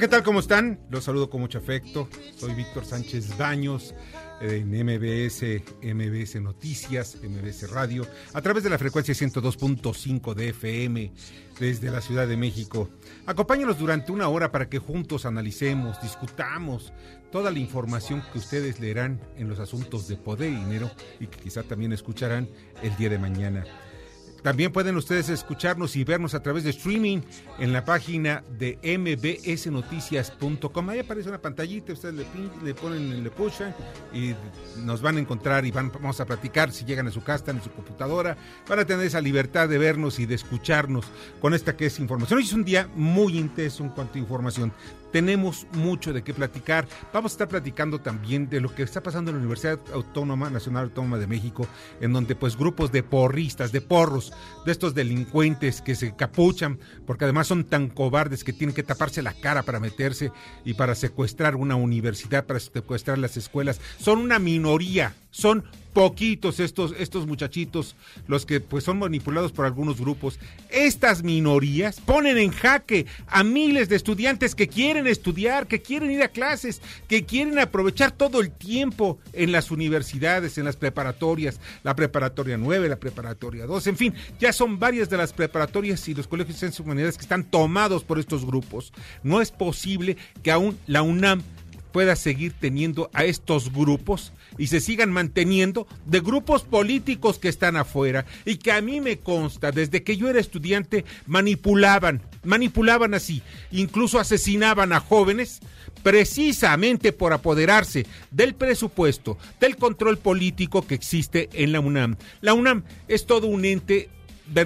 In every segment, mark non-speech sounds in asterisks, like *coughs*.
¿Qué tal? ¿Cómo están? Los saludo con mucho afecto. Soy Víctor Sánchez Baños en MBS, MBS Noticias, MBS Radio, a través de la frecuencia 102.5 de FM desde la Ciudad de México. Acompáñanos durante una hora para que juntos analicemos, discutamos toda la información que ustedes leerán en los asuntos de poder y dinero y que quizá también escucharán el día de mañana. También pueden ustedes escucharnos y vernos a través de streaming en la página de mbsnoticias.com. Ahí aparece una pantallita, ustedes le, pin- le ponen, le pushan y nos van a encontrar y van, vamos a platicar si llegan a su casa, en su computadora. Van a tener esa libertad de vernos y de escucharnos con esta que es información. Hoy es un día muy intenso en cuanto a información. Tenemos mucho de qué platicar. Vamos a estar platicando también de lo que está pasando en la Universidad Autónoma Nacional Autónoma de México, en donde pues grupos de porristas, de porros, de estos delincuentes que se capuchan, porque además son tan cobardes que tienen que taparse la cara para meterse y para secuestrar una universidad, para secuestrar las escuelas. Son una minoría, son poquitos estos, estos muchachitos, los que pues son manipulados por algunos grupos. Estas minorías ponen en jaque a miles de estudiantes que quieren estudiar, que quieren ir a clases, que quieren aprovechar todo el tiempo en las universidades, en las preparatorias, la preparatoria 9, la preparatoria 2, en fin, ya son varias de las preparatorias y los colegios de ciencias humanidades que están tomados por estos grupos. No es posible que aún la UNAM pueda seguir teniendo a estos grupos y se sigan manteniendo de grupos políticos que están afuera y que a mí me consta, desde que yo era estudiante, manipulaban, manipulaban así, incluso asesinaban a jóvenes precisamente por apoderarse del presupuesto, del control político que existe en la UNAM. La UNAM es todo un ente de,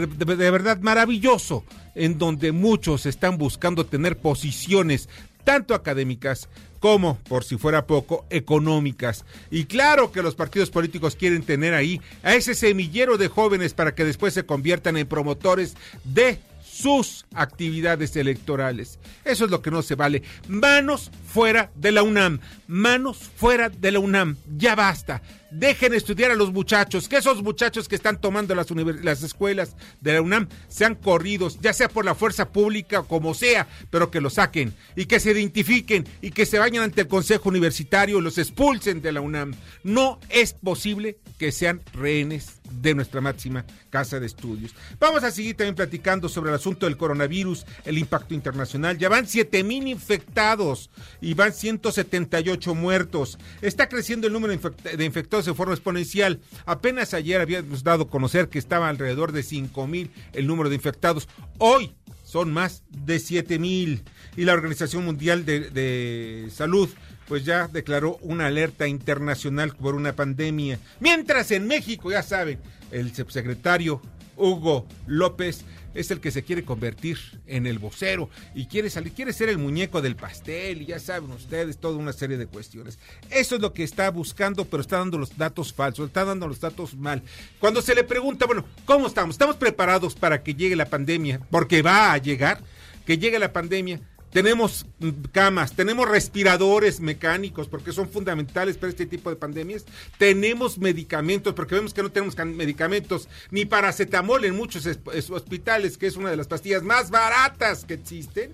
verdad maravilloso, en donde muchos están buscando tener posiciones tanto académicas como, por si fuera poco, económicas. Y claro que los partidos políticos quieren tener ahí a ese semillero de jóvenes para que después se conviertan en promotores de sus actividades electorales. Eso es lo que no se vale. Manos fuera de la UNAM. Manos fuera de la UNAM. Ya basta. Dejen estudiar a los muchachos. Que esos muchachos que están tomando las, las escuelas de la UNAM sean corridos, ya sea por la fuerza pública o como sea, pero que los saquen y que se identifiquen y que se vayan ante el Consejo Universitario y los expulsen de la UNAM. No es posible que sean rehenes de nuestra máxima casa de estudios. Vamos a seguir también platicando sobre el asunto del coronavirus, el impacto internacional. Ya van 7 mil infectados y van 178 muertos. Está creciendo el número de infect- de infectados de forma exponencial. Apenas ayer habíamos dado a conocer que estaba alrededor de 5 mil el número de infectados. Hoy son más de 7 mil. Y la Organización Mundial de, de Salud pues ya declaró una alerta internacional por una pandemia. Mientras en México, ya saben, el subsecretario Hugo López es el que se quiere convertir en el vocero y quiere salir, quiere ser el muñeco del pastel y ya saben ustedes toda una serie de cuestiones. Eso es lo que está buscando, pero está dando los datos falsos, está dando los datos mal. Cuando se le pregunta, bueno, ¿cómo estamos? ¿Estamos preparados para que llegue la pandemia? Porque va a llegar, que llegue la pandemia. Tenemos mm, camas, tenemos respiradores mecánicos porque son fundamentales para este tipo de pandemias. Tenemos medicamentos porque vemos que no tenemos medicamentos ni paracetamol en muchos es- es- hospitales, que es una de las pastillas más baratas que existen.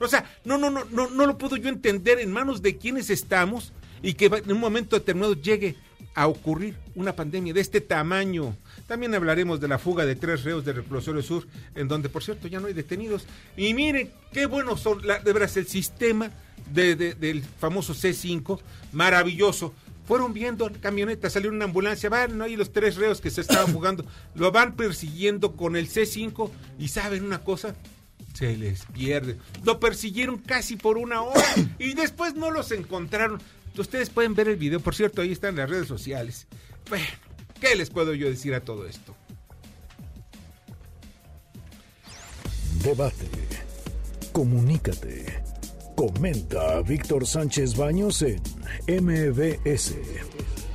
O sea, no, no, no, no, no lo puedo yo entender en manos de quienes estamos y que en un momento determinado llegue a ocurrir una pandemia de este tamaño. También hablaremos de la fuga de tres reos del reclusorio sur, en donde, por cierto, ya no hay detenidos. Y miren, qué buenos son, la- de veras, el sistema de- de- del famoso C5, maravilloso. Fueron viendo camioneta, salió una ambulancia, van ahí los tres reos que se estaban *coughs* fugando, lo van persiguiendo con el C5 y saben una cosa, Se les pierde. Lo persiguieron casi por una hora *coughs* y después no los encontraron. Ustedes pueden ver el video, por cierto, ahí están las redes sociales. Bueno, ¿qué les puedo yo decir a todo esto? Debate. Comunícate. Comenta a Víctor Sánchez Baños en MBS,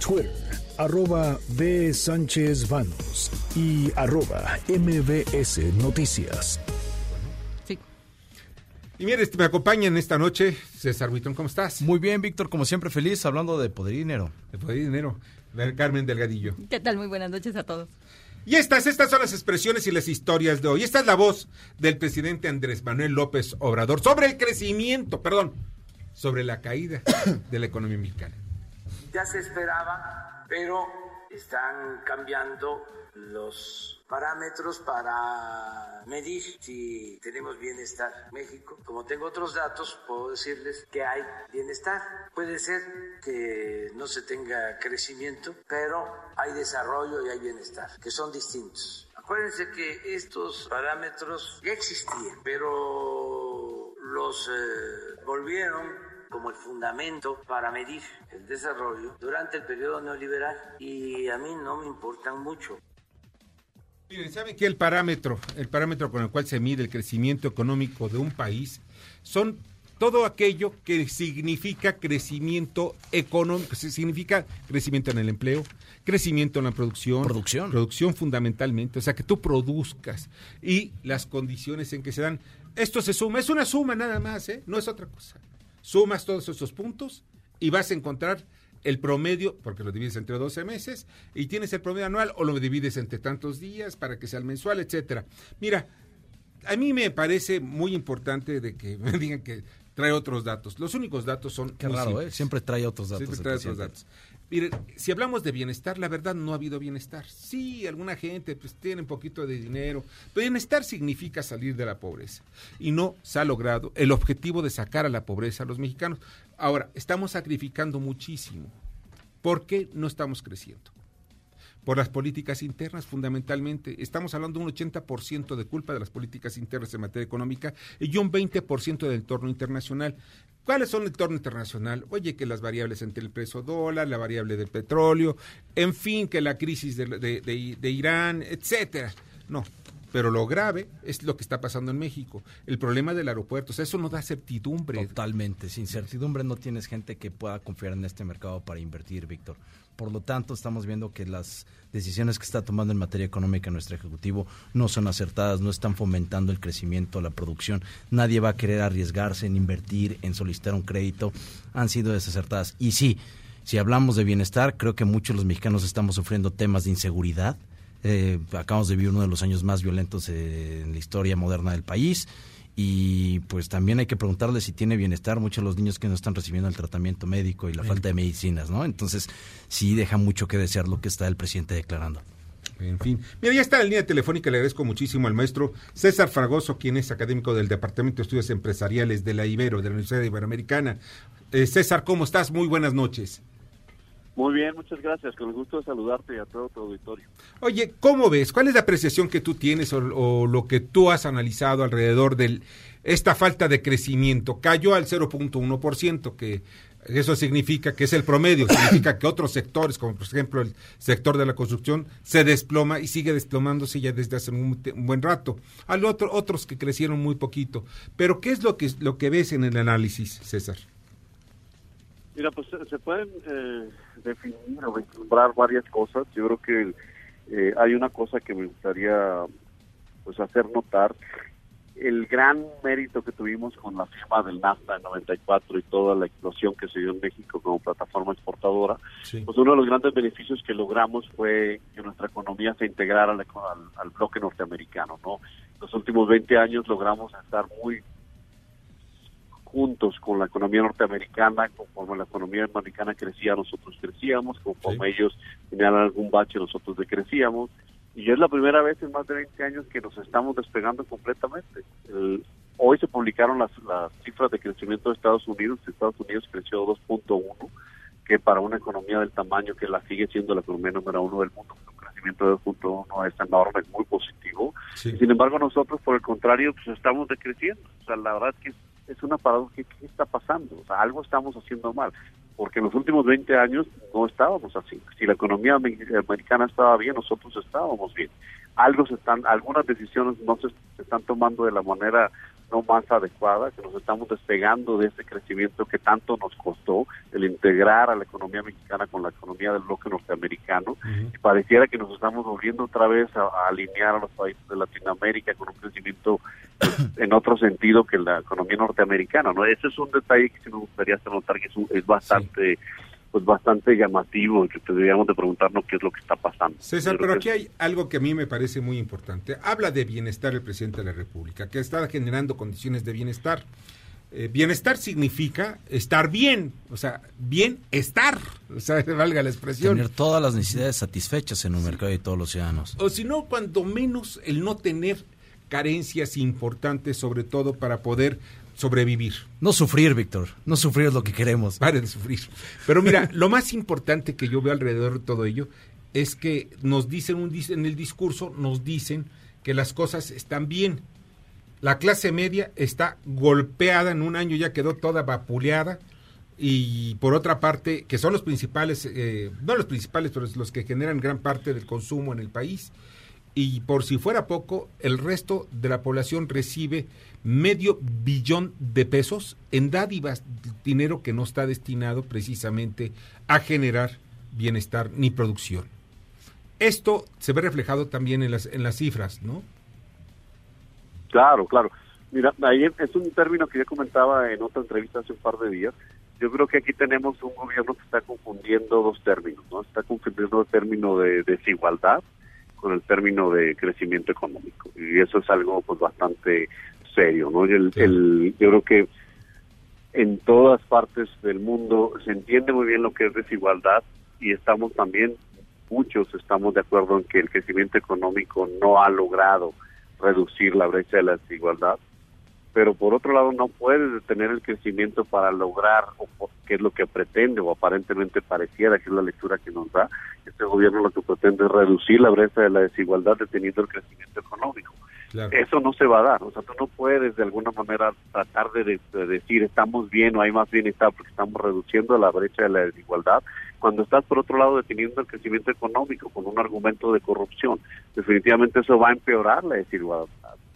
Twitter, arroba B. Sánchez Baños y arroba MBS Noticias. Sí. Y mire, este, me acompañan esta noche César Buitrón, ¿cómo estás? Muy bien, Víctor, como siempre feliz hablando de poder y dinero. De poder y dinero. Carmen Delgadillo. ¿Qué tal? Muy buenas noches a todos. Y estas, estas son las expresiones y las historias de hoy. Esta es la voz del presidente Andrés Manuel López Obrador sobre el crecimiento, perdón, sobre la caída *coughs* de la economía mexicana. Ya se esperaba, pero están cambiando los parámetros para medir si tenemos bienestar México. Como tengo otros datos, puedo decirles que hay bienestar. Puede ser que no se tenga crecimiento, pero hay desarrollo y hay bienestar, que son distintos. Acuérdense que estos parámetros ya existían, pero los eh, volvieron como el fundamento para medir el desarrollo durante el periodo neoliberal y a mí no me importan mucho. Miren, ¿saben que el parámetro, el parámetro con el cual se mide el crecimiento económico de un país son todo aquello que significa crecimiento económico, significa crecimiento en el empleo, crecimiento en la producción, Producción. producción fundamentalmente, o sea, que tú produzcas y las condiciones en que se dan. Esto se suma, es una suma nada más, ¿eh? no es otra cosa. Sumas todos esos puntos y vas a encontrar el promedio, porque lo divides entre 12 meses, y tienes el promedio anual o lo divides entre tantos días para que sea el mensual, etcétera. Mira, a mí me parece muy importante de que *laughs* me digan que trae otros datos. Los únicos datos son Qué raro, ¿eh? Siempre trae otros datos. Siempre trae otros datos. Miren, si hablamos de bienestar, la verdad no ha habido bienestar. Sí, alguna gente pues tiene un poquito de dinero, pero bienestar significa salir de la pobreza. Y no se ha logrado el objetivo de sacar a la pobreza a los mexicanos. Ahora, estamos sacrificando muchísimo. ¿Por qué no estamos creciendo? Por las políticas internas, fundamentalmente. Estamos hablando de un 80% de culpa de las políticas internas en materia económica y un 20% del entorno internacional. ¿Cuáles son el entorno internacional? Oye, que las variables entre el peso dólar, la variable del petróleo, en fin, que la crisis de, de- Irán, etcétera. No, pero lo grave es lo que está pasando en México. El problema del aeropuerto, o eso no da certidumbre. Totalmente. Sin certidumbre no tienes gente que pueda confiar en este mercado para invertir, Víctor. Por lo tanto, estamos viendo que las decisiones que está tomando en materia económica nuestro Ejecutivo no son acertadas, no están fomentando el crecimiento, la producción. Nadie va a querer arriesgarse en invertir, en solicitar un crédito. Han sido desacertadas. Y sí, si hablamos de bienestar, creo que muchos de los mexicanos estamos sufriendo temas de inseguridad. Eh, acabamos de vivir uno de los años más violentos eh, en la historia moderna del país y pues también hay que preguntarle si tiene bienestar muchos de los niños que no están recibiendo el tratamiento médico y la falta de medicinas, ¿no? Entonces sí deja mucho que desear lo que está el presidente declarando. En fin. Mira, ya está en la línea telefónica. Le agradezco muchísimo al maestro César Fragoso, quien es académico del Departamento de Estudios Empresariales de la Ibero, de la Universidad Iberoamericana. Eh, César, ¿cómo estás? Muy buenas noches. Muy bien, muchas gracias. Con el gusto de saludarte y a todo tu auditorio. Oye, ¿cómo ves? ¿Cuál es la apreciación que tú tienes o, o lo que tú has analizado alrededor de esta falta de crecimiento? Cayó al 0.1%, que eso significa que es el promedio, *coughs* significa que otros sectores, como por ejemplo el sector de la construcción, se desploma y sigue desplomándose ya desde hace un, un buen rato. Hay otro, otros que crecieron muy poquito. Pero ¿qué es lo que, lo que ves en el análisis, César? Mira, pues se- pueden eh, definir o vislumbrar varias cosas. Yo creo que eh, hay una cosa que me gustaría pues hacer notar. El gran mérito que tuvimos con la firma del NAFTA en 94 y toda la explosión que se dio en México como plataforma exportadora, pues uno de los grandes beneficios que logramos fue que nuestra economía se integrara al, al- al bloque norteamericano, ¿no? Los últimos 20 años logramos estar muy juntos con la economía norteamericana, conforme la economía americana crecía, nosotros crecíamos, conforme ellos tenían algún bache, nosotros decrecíamos, y es la primera vez en más de 20 años que nos estamos despegando completamente. El- hoy se publicaron las, las cifras de crecimiento de Estados Unidos, Estados Unidos creció 2.1, que para una economía del tamaño que la sigue siendo la economía número uno del mundo, creció crecimiento de 2.1 es enorme, es muy positivo. Sí. Sin embargo, nosotros, por el contrario, pues estamos decreciendo. O sea, la verdad es que es, una paradoja. ¿Qué, ¿Qué está pasando? O sea, algo estamos haciendo mal. Porque en los últimos 20 años no estábamos así. Si la economía ame- americana estaba bien, nosotros estábamos bien. Algo se están, algunas decisiones no se, se están tomando de la manera no más adecuada, que nos estamos despegando de ese crecimiento que tanto nos costó, el integrar a la economía mexicana con la economía del bloque norteamericano. Y pareciera que nos estamos volviendo otra vez a, a alinear a los países de Latinoamérica con un crecimiento *coughs* en otro sentido que la economía norteamericana. ¿no? Ese es un detalle que sí me gustaría hacer notar que es, un- es bastante pues bastante llamativo y que deberíamos de preguntarnos qué es lo que está pasando. César, pero aquí hay algo que a mí me parece muy importante. Habla de bienestar el presidente de la República, que está generando condiciones de bienestar. Eh, bienestar significa estar bien, o sea, bienestar, *laughs* o sea, valga la expresión. Tener todas las necesidades satisfechas en un mercado de todos los ciudadanos. O si no, cuando menos el no tener carencias importantes, sobre todo para poder sobrevivir. No sufrir, Víctor. No sufrir es lo que queremos. Pare de sufrir. Pero mira, *laughs* lo más importante que yo veo alrededor de todo ello es que nos dicen un, en el discurso, nos dicen que las cosas están bien. La clase media está golpeada en un año, ya quedó toda vapuleada. Y por otra parte, que son los principales, eh, no los principales, pero los que generan gran parte del consumo en el país. Y por si fuera poco, el resto de la población recibe medio billón de pesos en dádivas, dinero que no está destinado precisamente a generar bienestar ni producción. Esto se ve reflejado también en las, en las cifras, ¿no? Claro, claro. Mira, ahí es un término que ya comentaba en otra entrevista hace un par de días. Yo creo que aquí tenemos un gobierno que está confundiendo dos términos, ¿no? Está confundiendo el término de desigualdad con el término de crecimiento económico. Y eso es algo pues bastante serio, ¿no? Y el, el- yo creo que en todas partes del mundo se entiende muy bien lo que es desigualdad y estamos también, muchos estamos de acuerdo en que el crecimiento económico no ha logrado reducir la brecha de la desigualdad, pero por otro lado no puedes detener el crecimiento para lograr, o por- que es lo que pretende, o aparentemente pareciera que es la lectura que nos da, este gobierno lo que pretende es reducir la brecha de la desigualdad deteniendo el crecimiento económico. Eso no se va a dar, o sea, tú no puedes de alguna manera tratar de, de- de decir estamos bien o hay más bienestar porque estamos reduciendo la brecha de la desigualdad, cuando estás por otro lado deteniendo el crecimiento económico con un argumento de corrupción. Definitivamente eso va a empeorar la desigualdad.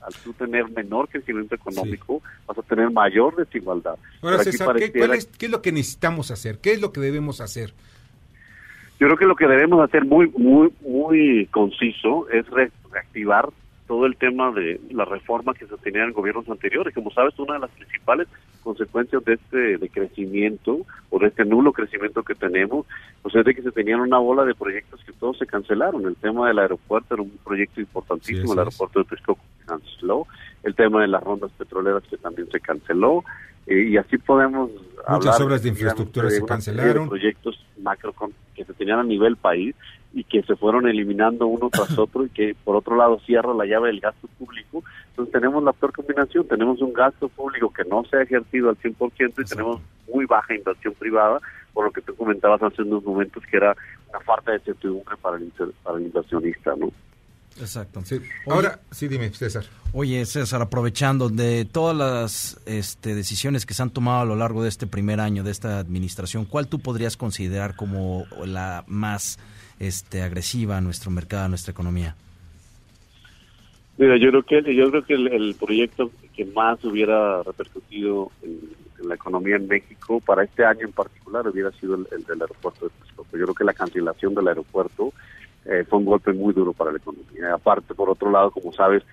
Al tú tener menor crecimiento económico, vas a tener mayor desigualdad. Ahora, César, ¿qué, pareciera cuál es, ¿qué es lo que necesitamos hacer? ¿Qué es lo que debemos hacer? Yo creo que lo que debemos hacer muy, muy, muy conciso es re- reactivar todo el tema de la reforma que se tenía en gobiernos anteriores. Como sabes, una de las principales consecuencias de este de crecimiento o de este nulo crecimiento que tenemos, pues es de que se tenían una bola de proyectos que todos se cancelaron. El tema del aeropuerto era un proyecto importantísimo, Sí, el aeropuerto de Texcoco se canceló, el tema de las rondas petroleras que también se canceló, eh, y así podemos Muchas hablar obras de digamos, infraestructura se serie de cancelaron. proyectos macro que se tenían a nivel país y que se fueron eliminando uno tras *laughs* otro y que por otro lado cierra la llave del gasto público. Entonces tenemos la peor combinación, tenemos un gasto público que no se ha ejercido al 100% y tenemos muy baja inversión privada, por lo que tú comentabas hace unos momentos que era una falta de certidumbre para el, inter- para el inversionista, ¿no? Exacto. Ahora, sí, dime, César. Oye, César, aprovechando de todas las este, decisiones que se han tomado a lo largo de este primer año de esta administración, ¿cuál tú podrías considerar como la más este, agresiva a nuestro mercado, a nuestra economía? Mira, yo creo que yo creo que el, proyecto que más hubiera repercutido en, la economía en México para este año en particular hubiera sido el, el del aeropuerto de Texcoco. Yo creo que la cancelación del aeropuerto eh, fue un golpe muy duro para la economía. Aparte, por otro lado, como sabes,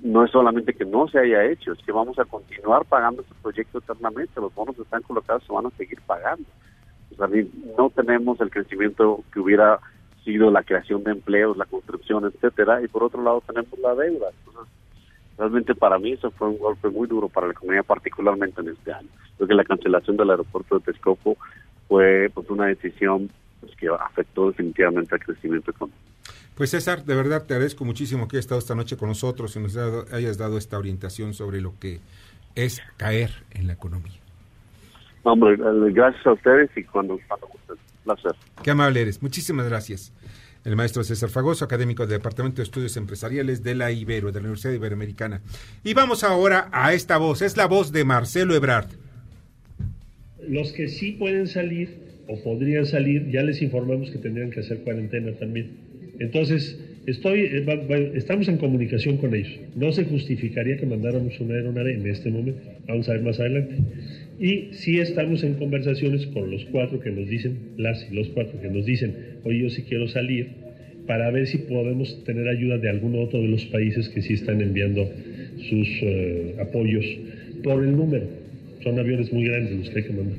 no es solamente que no se haya hecho, es que vamos a continuar pagando este proyecto eternamente. Los bonos que están colocados se van a seguir pagando. Ni- no tenemos el crecimiento que hubiera sido la creación de empleos, la construcción, etcétera, y por otro lado tenemos la deuda. Realmente para mí eso fue un golpe muy duro para la economía, particularmente en este año. Creo que la cancelación del aeropuerto de Texcoco fue pues una decisión pues, que afectó definitivamente al crecimiento económico. Pues César, de verdad te agradezco muchísimo que hayas estado esta noche con nosotros y nos hayas dado esta orientación sobre lo que es caer en la economía. Hombre, gracias a ustedes y cuando, cuando gusten. Placer. Qué amable eres. Muchísimas gracias. el maestro César Fagoso, académico del Departamento de Estudios Empresariales de la Ibero, de la Universidad Iberoamericana. Y vamos ahora a esta voz, es la voz de Marcelo Ebrard. Los que sí pueden salir o podrían salir, ya les informamos que tendrían que hacer cuarentena también. Entonces, estoy, eh, va- va- estamos en comunicación con ellos. No se justificaría que mandáramos una aeronave en este momento. Vamos a ver más adelante. Y sí estamos en conversaciones con los cuatro que nos dicen, las y los cuatro que nos dicen, oye, yo sí quiero salir, para ver si podemos tener ayuda de algún otro de los países que sí están enviando sus eh, apoyos por el número. Son aviones muy grandes los que hay que mandar.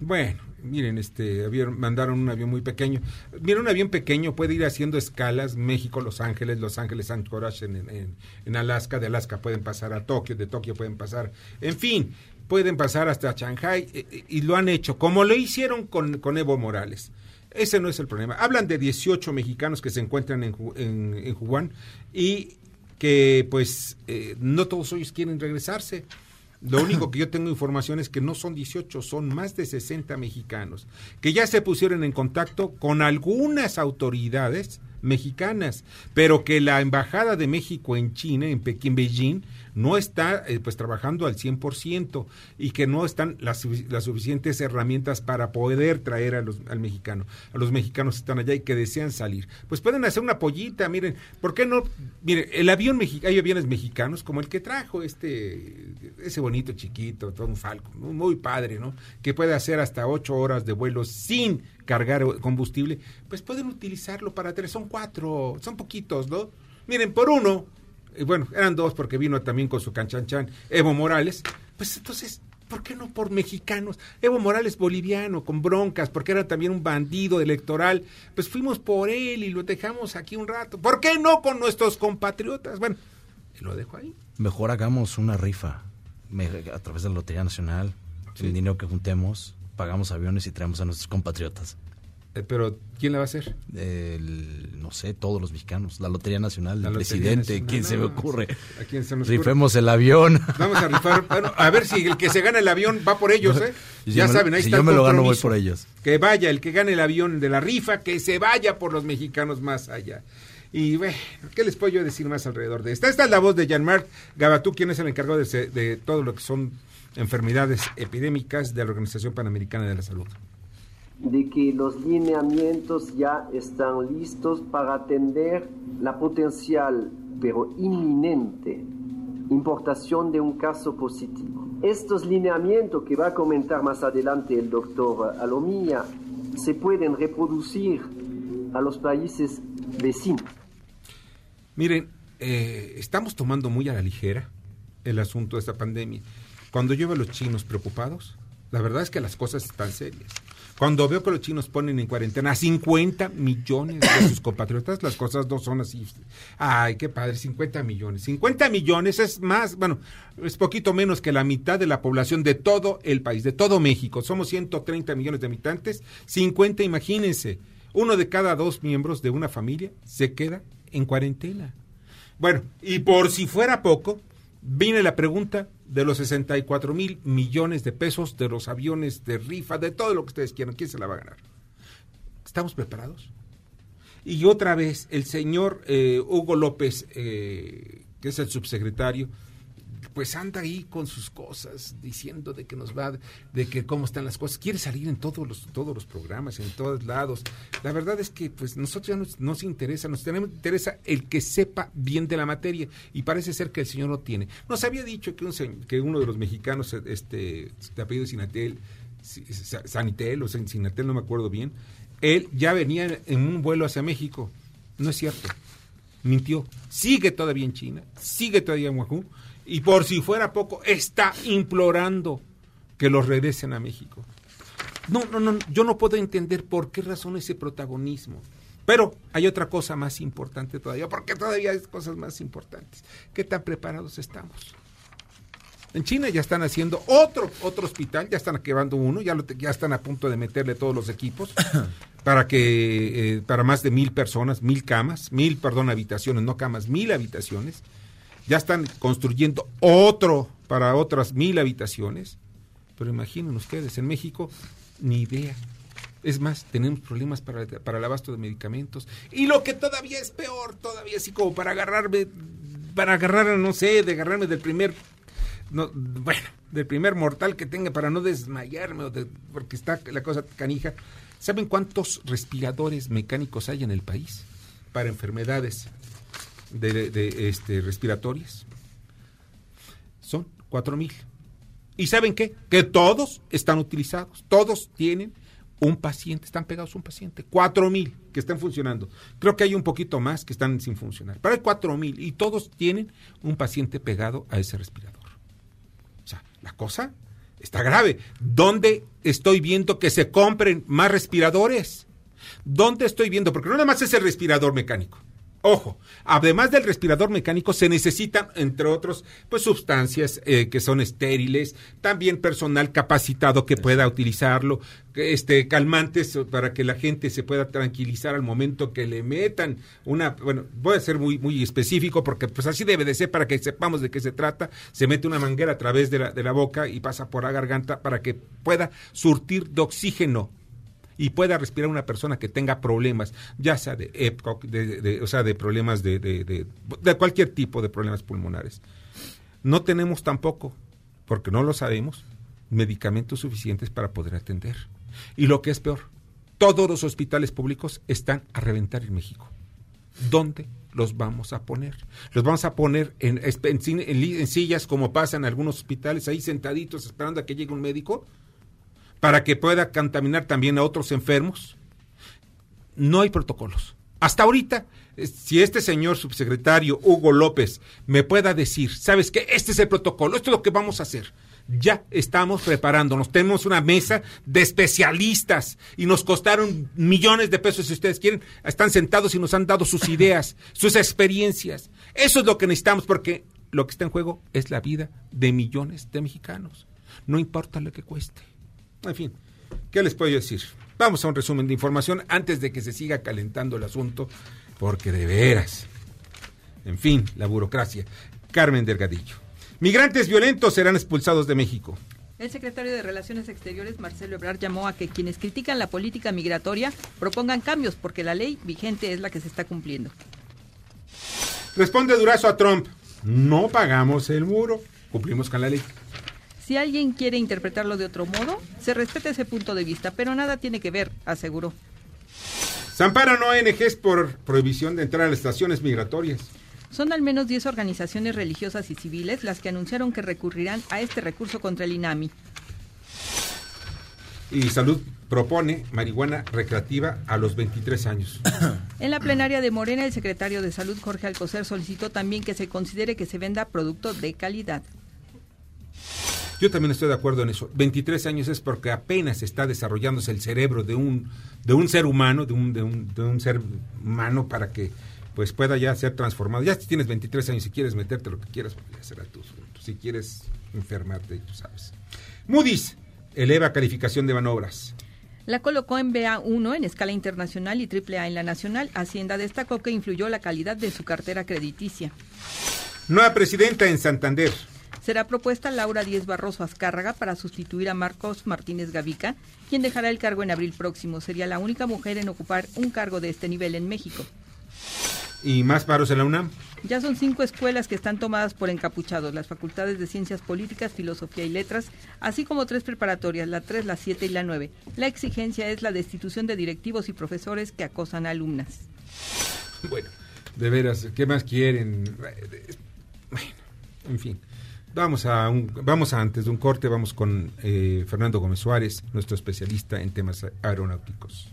Bueno, miren, este mandaron un avión muy pequeño. Miren, un avión pequeño puede ir haciendo escalas, México, Los Ángeles, Los Ángeles, Anchorage en, en, en Alaska, de Alaska pueden pasar a Tokio, de Tokio pueden pasar, en fin, pueden pasar hasta Shanghai eh, eh, y lo han hecho, como lo hicieron con, con Evo Morales. Ese no es el problema. Hablan de 18 mexicanos que se encuentran en, en, en y que pues eh, no todos ellos quieren regresarse. Lo único que yo tengo información es que no son 18, son más de 60 mexicanos que ya se pusieron en contacto con algunas autoridades mexicanas, pero que la embajada de México en China, en Pekín, Beijing, no está eh, pues trabajando al 100% y que no están las, las suficientes herramientas para poder traer a los, al mexicano. A los mexicanos que están allá y que desean salir. Pues pueden hacer una pollita, miren, ¿por qué no? Miren, el avión mexi- hay aviones mexicanos como el que trajo este, ese bonito chiquito, todo un falco, muy padre, ¿no? Que puede hacer hasta ocho horas de vuelo sin cargar combustible, pues pueden utilizarlo para tres, son cuatro, son poquitos, ¿no? Miren, por uno, y bueno, eran dos porque vino también con su canchanchan Evo Morales, pues entonces, ¿por qué no por mexicanos? Evo Morales boliviano, con broncas, porque era también un bandido electoral, pues fuimos por él y lo dejamos aquí un rato. ¿Por qué no con nuestros compatriotas? Bueno, y lo dejo ahí. Mejor hagamos una rifa a través de la Lotería Nacional. El dinero que juntemos, pagamos aviones y traemos a nuestros compatriotas. Eh, pero, ¿quién la va a hacer? El- no sé, todos los mexicanos. La Lotería Nacional, La el Lotería presidente, Nacional, ¿quién se me ocurre? ¿A quién se nos ocurre? Rifemos el avión. Vamos a rifar, bueno, a ver si el que se gana el avión va por ellos, ¿eh? *laughs* Si ya me- saben, ahí si está yo el me lo gano, voy por ellos. Que vaya, el que gane el avión de la rifa, que se vaya por los mexicanos más allá. Y bueno, ¿qué les puedo yo decir más alrededor de esta? Esta es la voz de Jean-Marc Gabatú, quien es el encargado de, de todo lo que son enfermedades epidémicas de la Organización Panamericana de la Salud. De que los lineamientos ya están listos para atender la potencial, pero inminente, importación de un caso positivo. Estos lineamientos que va a comentar más adelante el doctor Alomía se pueden reproducir a los países vecinos. Miren, eh, estamos tomando muy a la ligera el asunto de esta pandemia. Cuando yo veo a los chinos preocupados, la verdad es que las cosas están serias. Cuando veo que los chinos ponen en cuarentena a 50 millones de sus compatriotas, las cosas no son así. Ay, qué padre, 50 millones. 50 millones es más, bueno, es poquito menos que la mitad de la población de todo el país, de todo México. Somos 130 millones de habitantes, 50, imagínense. Uno de cada dos miembros de una familia se queda en cuarentena. Bueno, y por si fuera poco, viene la pregunta de los 64 mil millones de pesos de los aviones de rifa, de todo lo que ustedes quieran. ¿Quién se la va a ganar? ¿Estamos preparados? Y otra vez, el señor eh, Hugo López, eh, que es el subsecretario, pues anda ahí con sus cosas, diciendo de que nos va, de que cómo están las cosas. Quiere salir en todos los, todos los programas, en todos lados. La verdad es que pues nosotros ya nos, nos interesa, nos tenemos, interesa el que sepa bien de la materia y parece ser que el señor no tiene. Nos había dicho que, un, que uno de los mexicanos, este, de apellido Sinatel, Si- Sa- Sanitel o Sin- Sinatel, no me acuerdo bien, él ya venía en un vuelo hacia México. No es cierto mintió. Sigue todavía en China, sigue todavía en Oahu, y por si fuera poco, está implorando que los regresen a México. No, no, no, yo no puedo entender por qué razón ese protagonismo. Pero hay otra cosa más importante todavía, porque todavía hay cosas más importantes. ¿Qué tan preparados estamos? En China ya están haciendo otro otro hospital, ya están acabando uno, ya, lo ya están a punto de meterle todos los equipos *coughs* para que eh, para más de mil personas, mil camas, mil, perdón, habitaciones, no camas, mil habitaciones. Ya están construyendo otro para otras mil habitaciones. Pero imaginen ustedes, en México ni idea. Es más, tenemos problemas para, para el abasto de medicamentos. Y lo que todavía es peor, todavía así como para agarrarme, para agarrar, no sé, de agarrarme del primer, no, bueno, del primer mortal que tenga para no desmayarme, o de- porque está la cosa canija. ¿Saben cuántos respiradores mecánicos hay en el país para enfermedades de, este, respiratorias? Son cuatro mil. ¿Y saben qué? Que todos están utilizados, todos tienen un paciente, están pegados a un paciente. Cuatro mil que están funcionando. Creo que hay un poquito más que están sin funcionar. Pero hay cuatro mil y todos tienen un paciente pegado a ese respirador. O sea, la cosa está grave. ¿Dónde estoy viendo que se compren más respiradores? ¿Dónde estoy viendo? Porque no nada más es el respirador mecánico. Ojo, además del respirador mecánico se necesitan, entre otros, pues sustancias eh, que son estériles, también personal capacitado que pueda utilizarlo, este calmantes para que la gente se pueda tranquilizar al momento que le metan una, bueno, voy a ser muy muy específico porque pues así debe de ser para que sepamos de qué se trata. Se mete una manguera a través de la, de la boca y pasa por la garganta para que pueda surtir de oxígeno y pueda respirar una persona que tenga problemas, ya sea de EPCOC, de, o sea, de problemas de, de- cualquier tipo de problemas pulmonares. No tenemos tampoco, porque no lo sabemos, medicamentos suficientes para poder atender. Y lo que es peor, todos los hospitales públicos están a reventar en México. ¿Dónde los vamos a poner? Los vamos a poner en, en en sillas como pasa en algunos hospitales, ahí sentaditos esperando a que llegue un médico para que pueda contaminar también a otros enfermos. No hay protocolos. Hasta ahorita, eh, si este señor subsecretario Hugo López me pueda decir, ¿sabes qué? Este es el protocolo, esto es lo que vamos a hacer. Ya estamos preparándonos, tenemos una mesa de especialistas y nos costaron millones de pesos si ustedes quieren. Están sentados y nos han dado sus ideas, *laughs* sus experiencias. Eso es lo que necesitamos porque lo que está en juego es la vida de millones de mexicanos. No importa lo que cueste. En fin, ¿qué les puedo decir? Vamos a un resumen de información antes de que se siga calentando el asunto, porque de veras. En fin, la burocracia. Carmen Delgadillo. Migrantes violentos serán expulsados de México. El secretario de Relaciones Exteriores, Marcelo Ebrard, llamó a que quienes critican la política migratoria propongan cambios, porque la ley vigente es la que se está cumpliendo. Responde Durazo a Trump. No pagamos el muro. Cumplimos con la ley. Si alguien quiere interpretarlo de otro modo, se respeta ese punto de vista, pero nada tiene que ver, aseguró. Se amparan ONGs por prohibición de entrar a las estaciones migratorias. Son al menos 10 organizaciones religiosas y civiles las que anunciaron que recurrirán a este recurso contra el INAMI. Y Salud propone marihuana recreativa a los 23 años. *coughs* En la plenaria de Morena, el secretario de Salud, Jorge Alcocer, solicitó también que se considere que se venda producto de calidad. Yo también estoy de acuerdo en eso. 23 años es porque apenas está desarrollándose el cerebro de un, de un ser humano, de un, de, un, de un ser humano para que pues pueda ya ser transformado. Ya si tienes 23 años y quieres meterte lo que quieras, pues ya será tú. Si quieres enfermarte, tú sabes. Moody's eleva calificación de manobras. La colocó en BA1 en escala internacional y AAA en la nacional. Hacienda destacó que influyó la calidad de su cartera crediticia. Nueva presidenta en Santander. Será propuesta Laura Díez Barroso Azcárraga para sustituir a Marcos Martínez Gavica, quien dejará el cargo en abril próximo. Sería la única mujer en ocupar un cargo de este nivel en México. ¿Y más paros en la UNAM? Ya son cinco escuelas que están tomadas por encapuchados, las facultades de Ciencias Políticas, Filosofía y Letras, así como tres preparatorias, la 3, la 7 y la 9. La exigencia es la destitución de directivos y profesores que acosan a alumnas. Bueno, de veras, ¿qué más quieren? Bueno, en fin. Vamos a, un, vamos a antes de un corte, vamos con eh, Fernando Gómez Suárez, nuestro especialista en temas aeronáuticos.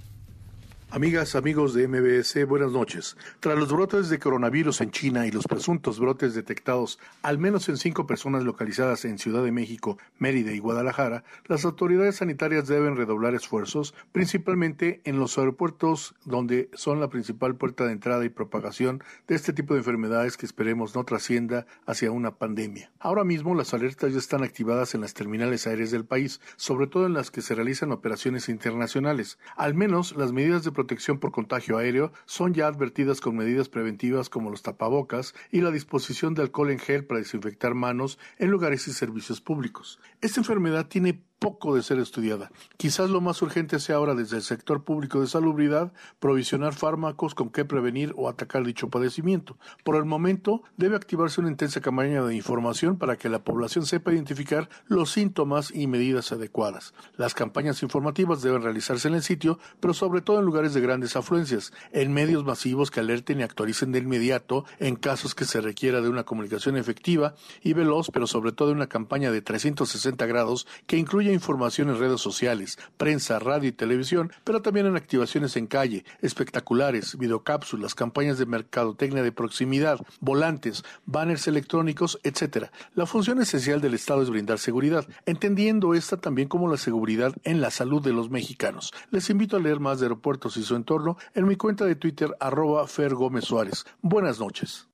Amigas, amigos de MBS, buenas noches. Tras los brotes de coronavirus en China y los presuntos brotes detectados al menos en cinco personas localizadas en Ciudad de México, Mérida y Guadalajara, las autoridades sanitarias deben redoblar esfuerzos, principalmente en los aeropuertos, donde son la principal puerta de entrada y propagación de este tipo de enfermedades que esperemos no trascienda hacia una pandemia. Ahora mismo las alertas ya están activadas en las terminales aéreas del país, sobre todo en las que se realizan operaciones internacionales. Al menos las medidas de protección por contagio aéreo son ya advertidas con medidas preventivas como los tapabocas y la disposición de alcohol en gel para desinfectar manos en lugares y servicios públicos. Esta enfermedad tiene poco de ser estudiada. Quizás lo más urgente sea ahora desde el sector público de salubridad provisionar fármacos con que prevenir o atacar dicho padecimiento. Por el momento, debe activarse una intensa campaña de información para que la población sepa identificar los síntomas y medidas adecuadas. Las campañas informativas deben realizarse en el sitio, pero sobre todo en lugares de grandes afluencias, en medios masivos que alerten y actualicen de inmediato en casos que se requiera de una comunicación efectiva y veloz, pero sobre todo una campaña de 360 grados que incluya información en redes sociales, prensa, radio y televisión, pero también en activaciones en calle, espectaculares, videocápsulas, campañas de mercadotecnia de proximidad, volantes, banners electrónicos, etc. La función esencial del Estado es brindar seguridad, entendiendo esta también como la seguridad en la salud de los mexicanos. Les invito a leer más de aeropuertos y su entorno en mi cuenta de Twitter arroba Fer Suárez. Buenas noches.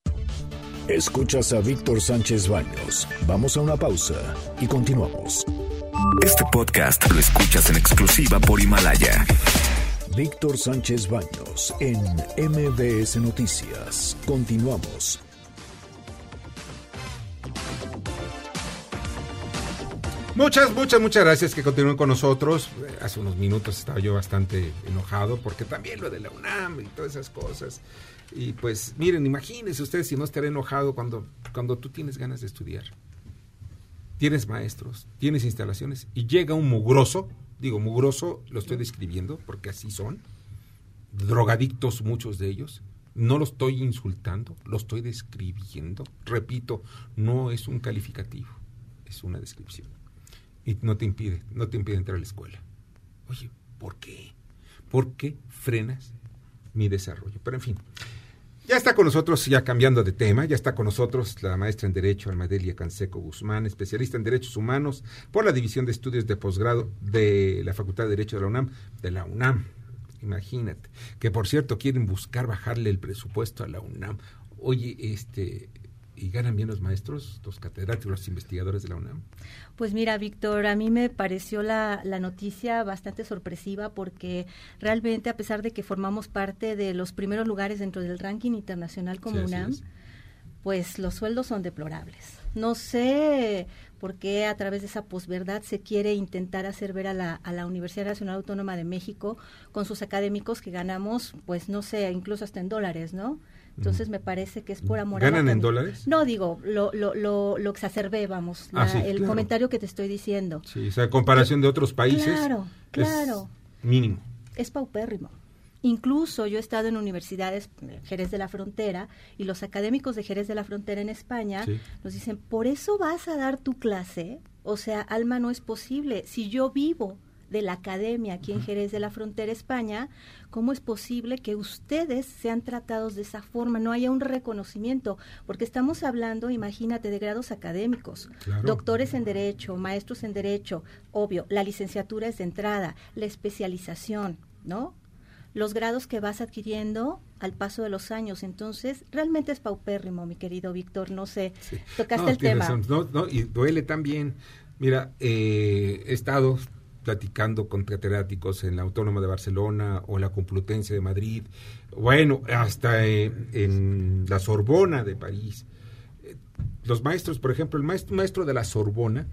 Escuchas a Víctor Sánchez Baños. Vamos a una pausa y continuamos. Este podcast lo escuchas en exclusiva por Himalaya. Víctor Sánchez Baños en MBS Noticias. Continuamos. Muchas, muchas, muchas gracias que continúen con nosotros. Hace unos minutos estaba yo bastante enojado porque también lo de la UNAM y todas esas cosas. Y pues miren, imagínense ustedes si no estaré enojado cuando, cuando tú tienes ganas de estudiar. Tienes maestros, tienes instalaciones y llega un mugroso, digo mugroso, lo estoy describiendo porque así son, drogadictos muchos de ellos. No lo estoy insultando, lo estoy describiendo. Repito, no es un calificativo, es una descripción y no te impide, no te impide entrar a la escuela. Oye, ¿por qué? ¿Por qué frenas mi desarrollo? Pero en fin, ya está con nosotros, ya cambiando de tema, ya está con nosotros la maestra en Derecho, Almadelia Canseco Guzmán, especialista en Derechos Humanos por la División de Estudios de Posgrado de la Facultad de Derecho de la UNAM, de la UNAM. Imagínate, que por cierto quieren buscar bajarle el presupuesto a la UNAM. Oye, este, ¿y ganan bien los maestros, los catedráticos, los investigadores de la UNAM? Pues mira, Víctor, a mí me pareció la, la, noticia bastante sorpresiva porque realmente a pesar de que formamos parte de los primeros lugares dentro del ranking internacional como Sí, UNAM, es. pues los sueldos son deplorables. No sé por qué a través de esa posverdad se quiere intentar hacer ver a la, a la Universidad Nacional Autónoma de México con sus académicos que ganamos, pues no sé, incluso hasta en dólares, ¿no? Entonces me parece que es por amor a ¿Ganan en dólares? No, digo, lo, lo, lo, lo exacerbé, vamos, Ah, la- sí, el claro. comentario que te estoy diciendo. Sí, o sea, comparación de otros países. Claro, es claro. mínimo. Es paupérrimo. Incluso yo he estado en universidades, eh, Jerez de la Frontera, y los académicos de Jerez de la Frontera en España Sí. nos dicen, por eso vas a dar tu clase. O sea, Alma, no es posible. Si yo vivo de la academia aquí en Jerez de la Frontera, España, ¿cómo es posible que ustedes sean tratados de esa forma? No haya un reconocimiento, porque estamos hablando, imagínate, de grados académicos, Claro. doctores en Derecho, maestros en Derecho, obvio, la licenciatura es de entrada, la especialización, ¿no? Los grados que vas adquiriendo al paso de los años. Entonces, realmente es paupérrimo, mi querido Víctor, no sé, tocaste No, el tema. No, no, y duele también. Mira, eh, he estado platicando con catedráticos en la Autónoma de Barcelona o la Complutense de Madrid, bueno, hasta eh, en la Sorbona de París. Eh, Los maestros, por ejemplo, el maestro, maestro de la Sorbona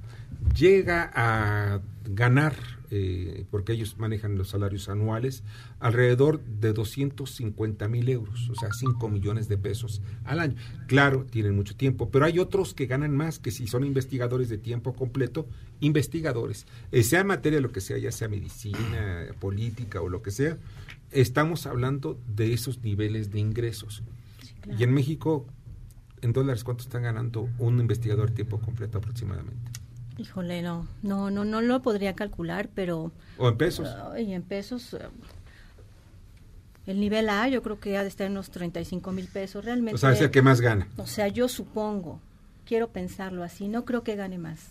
llega a ganar, eh, porque ellos manejan los salarios anuales, alrededor de 250 mil euros, o sea, 5 millones de pesos al año. Claro, tienen mucho tiempo, pero hay otros que ganan más, que si son investigadores de tiempo completo, investigadores, eh, sea materia lo que sea, ya sea medicina, política o lo que sea, estamos hablando de esos niveles de ingresos. Y en México, en dólares, ¿cuánto están ganando un investigador de tiempo completo aproximadamente? Híjole, no, no, no, no lo podría calcular, pero... ¿O en pesos? Y en pesos, eh, el nivel A yo creo que ha de estar en unos 35 mil pesos, realmente. O sea, es el que más gana. O sea, yo supongo, quiero pensarlo así, no creo que gane más.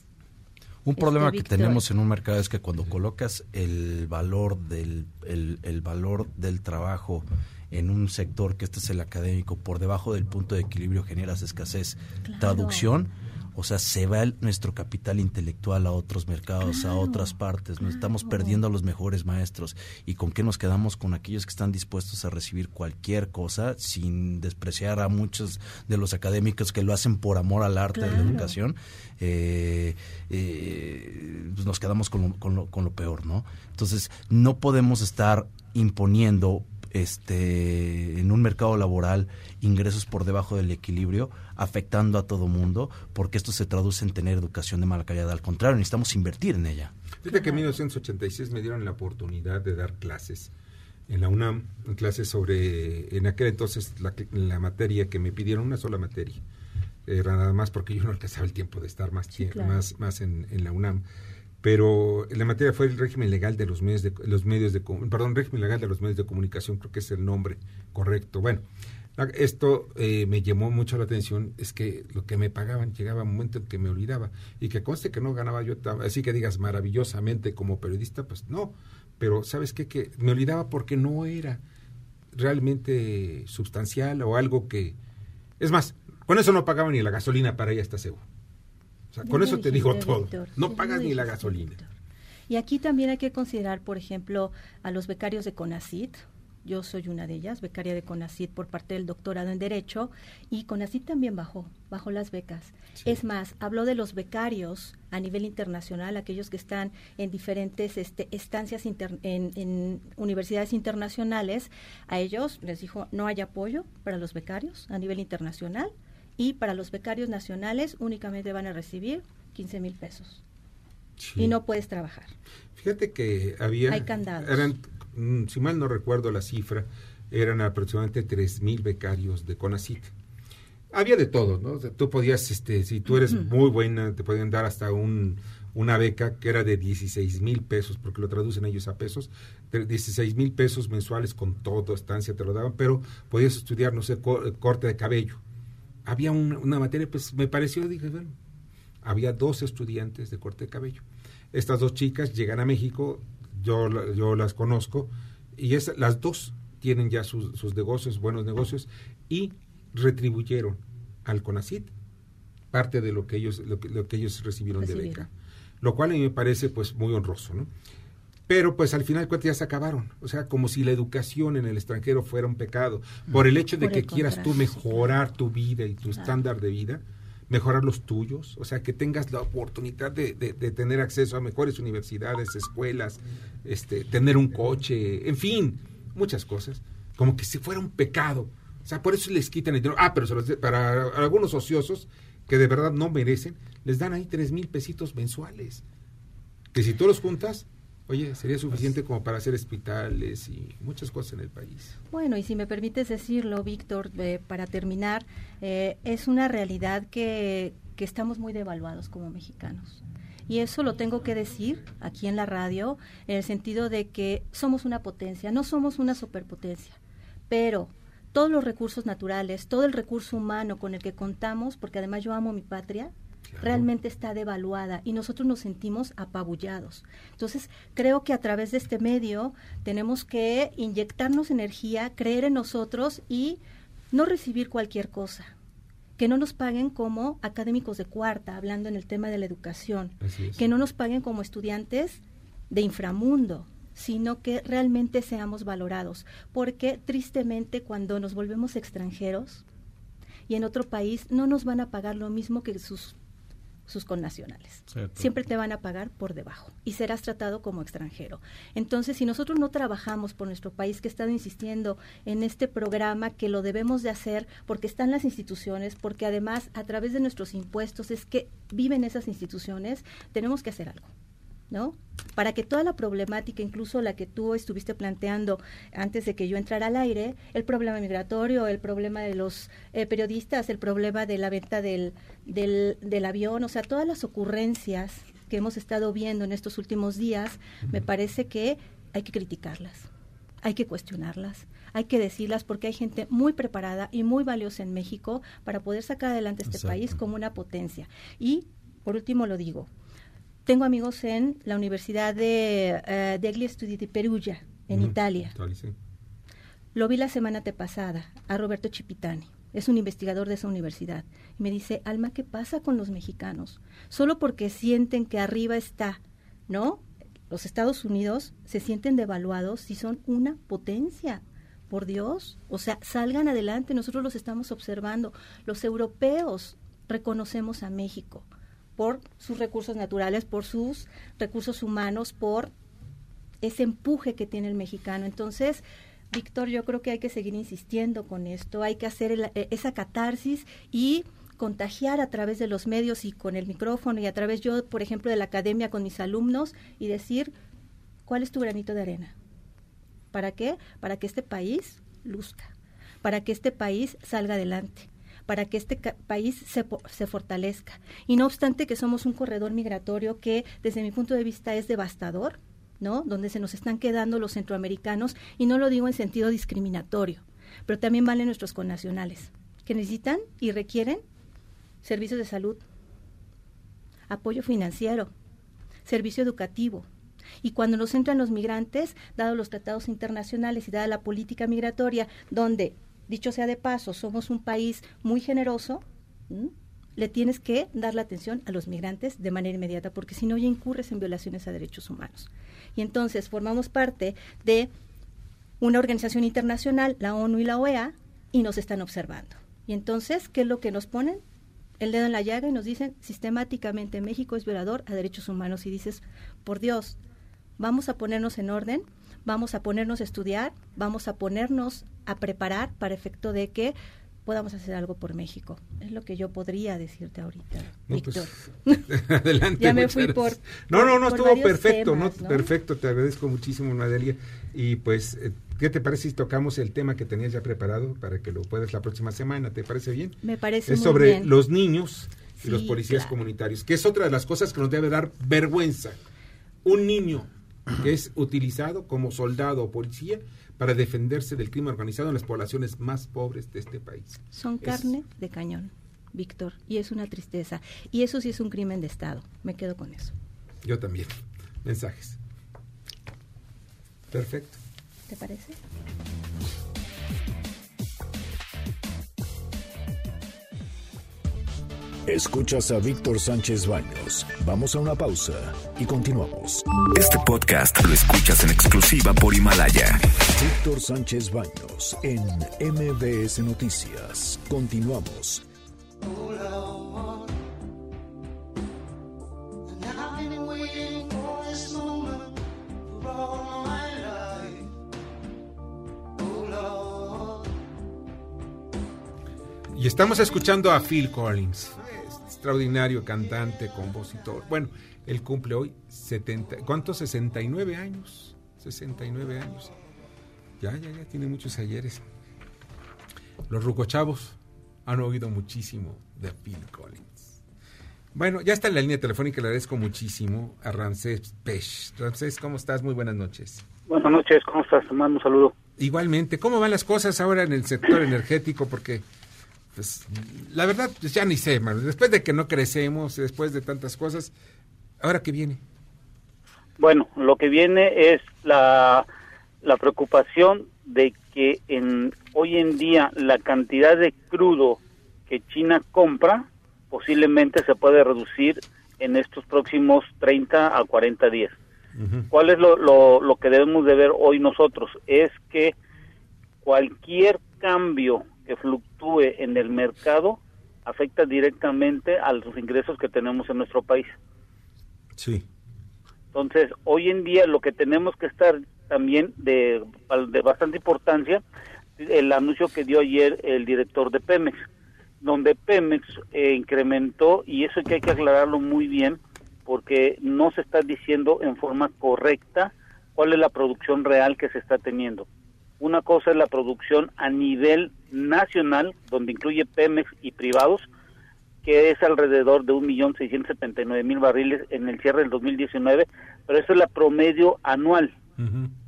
Un Este, problema que tenemos en un mercado es que cuando colocas el valor del el, el valor del trabajo en un sector que este es el académico por debajo del punto de equilibrio generas escasez Claro. traducción O sea, se va el- nuestro capital intelectual a otros mercados, a otras partes. Nos estamos perdiendo a los mejores maestros. ¿Y con qué nos quedamos? Con aquellos que están dispuestos a recibir cualquier cosa sin despreciar a muchos de los académicos que lo hacen por amor al arte de la Claro. educación. Eh, eh, pues nos quedamos con lo, con, lo, con lo peor, ¿no? Entonces, no podemos estar imponiendo este en un mercado laboral ingresos por debajo del equilibrio afectando a todo mundo porque esto se traduce en tener educación de mala calidad al contrario necesitamos invertir en ella Fíjate que en 1986 me dieron la oportunidad de dar clases en la UNAM, clases sobre, en aquel entonces, la, la materia que me pidieron, una sola materia. Era nada más porque yo no alcanzaba el tiempo de estar más, claro. más, más en, en la UNAM. Pero la materia fue el régimen legal de los medios de, los medios de perdón, régimen legal de los medios de comunicación, creo que es el nombre correcto. Bueno, esto eh, me llamó mucho la atención, es que lo que me pagaban llegaba un momento en que me olvidaba y que conste que no ganaba yo, así que digas maravillosamente como periodista, pues no, pero ¿sabes qué? Que me olvidaba porque no era realmente sustancial o algo que... Es más, con eso no pagaba ni la gasolina para ir hasta Cebu. O sea, Ya con eso te digo todo. Víctor, No pagas ni la gasolina. Y aquí también hay que considerar, por ejemplo, a los becarios de CONACIT. Yo soy una de ellas, becaria de CONACIT por parte del doctorado en Derecho, y CONACIT también bajó, bajó las becas. Es más, habló de los becarios a nivel internacional, aquellos que están en diferentes este, estancias inter- en, en universidades internacionales. A ellos les dijo, no hay apoyo para los becarios a nivel internacional, y para los becarios nacionales únicamente van a recibir 15 mil pesos. Sí. Y no puedes trabajar. Fíjate que había... Hay candados. Eran, mm, si mal no recuerdo la cifra, eran aproximadamente 3.000 becarios de CONACIT. Había de todo, ¿no? O sea, tú podías, este, si tú eres muy buena, te podían dar hasta un, una beca que era de 16 mil pesos, porque lo traducen ellos a pesos, de 16 mil pesos mensuales con todo, estancia te lo daban, pero podías estudiar, no sé, co- corte de cabello. Había un- una materia, pues me pareció, dije, bueno, había dos estudiantes de corte de cabello. Estas dos chicas llegan a México, yo, yo las conozco, y es, las dos tienen ya sus, sus negocios, buenos negocios, y retribuyeron al CONACIT parte de lo que ellos, lo que, lo que ellos recibieron, de beca. Lo cual a mí me parece pues muy honroso, ¿no? Pero pues al final de cuentas ya se acabaron. O sea, como si la educación en el extranjero fuera un pecado. Por el hecho de Por que quieras tú mejorar tu vida y tu Claro. estándar de vida, mejorar los tuyos, o sea, que tengas la oportunidad de, de- de tener acceso a mejores universidades, escuelas, este, tener un coche, en fin, muchas cosas, como que si fuera un pecado. O sea, por eso les quitan el dinero. Ah, pero para algunos ociosos que de verdad no merecen, les dan ahí tres mil pesitos mensuales. Que si tú los juntas, oye, sería suficiente como para hacer hospitales y muchas cosas en el país. Bueno, y si me permites decirlo, Víctor, eh, para terminar, eh, es una realidad que, que estamos muy devaluados como mexicanos. Y eso lo tengo que decir aquí en la radio, en el sentido de que somos una potencia, no somos una superpotencia, pero todos los recursos naturales, todo el recurso humano con el que contamos, porque además yo amo mi patria, realmente está devaluada y nosotros nos sentimos apabullados. Entonces, creo que a través de este medio tenemos que inyectarnos energía, creer en nosotros y no recibir cualquier cosa. Que no nos paguen como académicos de cuarta, hablando en el tema de la educación. Es. Que no nos paguen como estudiantes de inframundo, sino que realmente seamos valorados. Porque tristemente cuando nos volvemos extranjeros y en otro país no nos van a pagar lo mismo que sus sus connacionales. Cierto. Siempre te van a pagar por debajo y serás tratado como extranjero. Entonces, si nosotros no trabajamos por nuestro país, que he estado insistiendo en este programa, que lo debemos de hacer porque están las instituciones, porque además a través de nuestros impuestos es que viven esas instituciones, tenemos que hacer algo. ¿No? Para que toda la problemática, incluso la que tú estuviste planteando antes de que yo entrara al aire, el problema migratorio, el problema de los eh, periodistas, el problema de la venta del, del, del avión, o sea, todas las ocurrencias que hemos estado viendo en estos últimos días, me parece que hay que criticarlas, hay que cuestionarlas, hay que decirlas porque hay gente muy preparada y muy valiosa en México para poder sacar adelante este Exacto. país como una potencia. Y, por último, lo digo, tengo amigos en la Universidad de eh, degli Studi di Perugia, en. Italia. Sí. Lo vi la semana pasada a Roberto Chipitani, es un investigador de esa universidad. Y me dice, Alma, ¿qué pasa con los mexicanos? Solo porque sienten que arriba está, ¿no? Los Estados Unidos se sienten devaluados si son una potencia. Por Dios, o sea, salgan adelante, nosotros los estamos observando. Los europeos reconocemos a México por sus recursos naturales, por sus recursos humanos, por ese empuje que tiene el mexicano. Entonces, Víctor, yo creo que hay que seguir insistiendo con esto, hay que hacer e, esa catarsis y contagiar a través de los medios y con el micrófono y a través yo, por ejemplo, de la academia con mis alumnos y decir, ¿cuál es tu granito de arena? ¿Para qué? Para que este país luzca, para que este país salga adelante para que este país se, se, fortalezca. Y no obstante que somos un corredor migratorio que desde mi punto de vista es devastador, ¿no? Donde se nos están quedando los centroamericanos, y no lo digo en sentido discriminatorio, pero también valen nuestros connacionales, que necesitan y requieren servicios de salud, apoyo financiero, servicio educativo. Y cuando nos entran los migrantes, dado los tratados internacionales y dada la política migratoria, donde, dicho sea de paso, somos un país muy generoso, le tienes que dar la atención a los migrantes de manera inmediata, porque si no ya incurres en violaciones a derechos humanos. Y entonces formamos parte de una organización internacional, la ONU y la OEA, y nos están observando. Y entonces, ¿qué es lo que nos ponen? El dedo en la llaga y nos dicen sistemáticamente México es violador a derechos humanos. Y dices, por Dios, vamos a ponernos en orden, vamos a ponernos a estudiar, vamos a ponernos a preparar para efecto de que podamos hacer algo por México. Es lo que yo podría decirte ahorita, pues, Víctor. *laughs* adelante. *laughs* ya me fui por. No, no, no, estuvo perfecto, ¿no? Perfecto, te agradezco muchísimo, Madelia. Y pues, eh, ¿qué te parece si tocamos el tema que tenías ya preparado para que lo puedas la próxima semana? ¿Te parece bien? Me parece Es sobre los niños y los policías comunitarios, que es otra de las cosas que nos debe dar vergüenza. Un niño que es utilizado como soldado o policía para defenderse del crimen organizado en las poblaciones más pobres de este país. Son carne de cañón, Víctor, y es una tristeza. Y eso sí es un crimen de Estado. Me quedo con eso. Yo también. Mensajes. Perfecto. ¿Te parece? Escuchas a Víctor Sánchez Baños. Vamos a una pausa y continuamos. Este podcast lo escuchas en exclusiva por Himalaya. Víctor Sánchez Baños en MBS Noticias. Continuamos. Y estamos escuchando a Phil Collins extraordinario cantante, compositor. Bueno, él cumple hoy 70, ¿cuántos? 69 años. 69 años. Ya, ya, ya, tiene muchos ayeres. Los rucochavos han oído muchísimo de Phil Collins. Bueno, ya está en la línea telefónica, le agradezco muchísimo a Ramsés Pech. Ramsés, ¿cómo estás? Muy buenas noches. Buenas noches, ¿cómo estás? Te mando un saludo. Igualmente, ¿cómo van las cosas ahora en el sector energético? Porque pues, la verdad, pues ya ni sé. Después de que no crecemos, después de tantas cosas, ¿ahora qué viene? Bueno, lo que viene es la, la preocupación de que en, hoy en día la cantidad de crudo que China compra posiblemente se puede reducir en estos próximos 30 a 40 días. ¿Cuál es lo, lo, lo que debemos de ver hoy nosotros? Es que cualquier cambio que fluctúe en el mercado afecta directamente a los ingresos que tenemos en nuestro país. Sí. Entonces, hoy en día lo que tenemos que estar también de, de bastante importancia, el anuncio que dio ayer el director de Pemex, donde Pemex eh, incrementó, y eso que hay que aclararlo muy bien, porque no se está diciendo en forma correcta cuál es la producción real que se está teniendo. Una cosa es la producción a nivel nacional, donde incluye Pemex y privados, que es alrededor de 1.679.000 barriles en el cierre del 2019, pero eso es la promedio anual.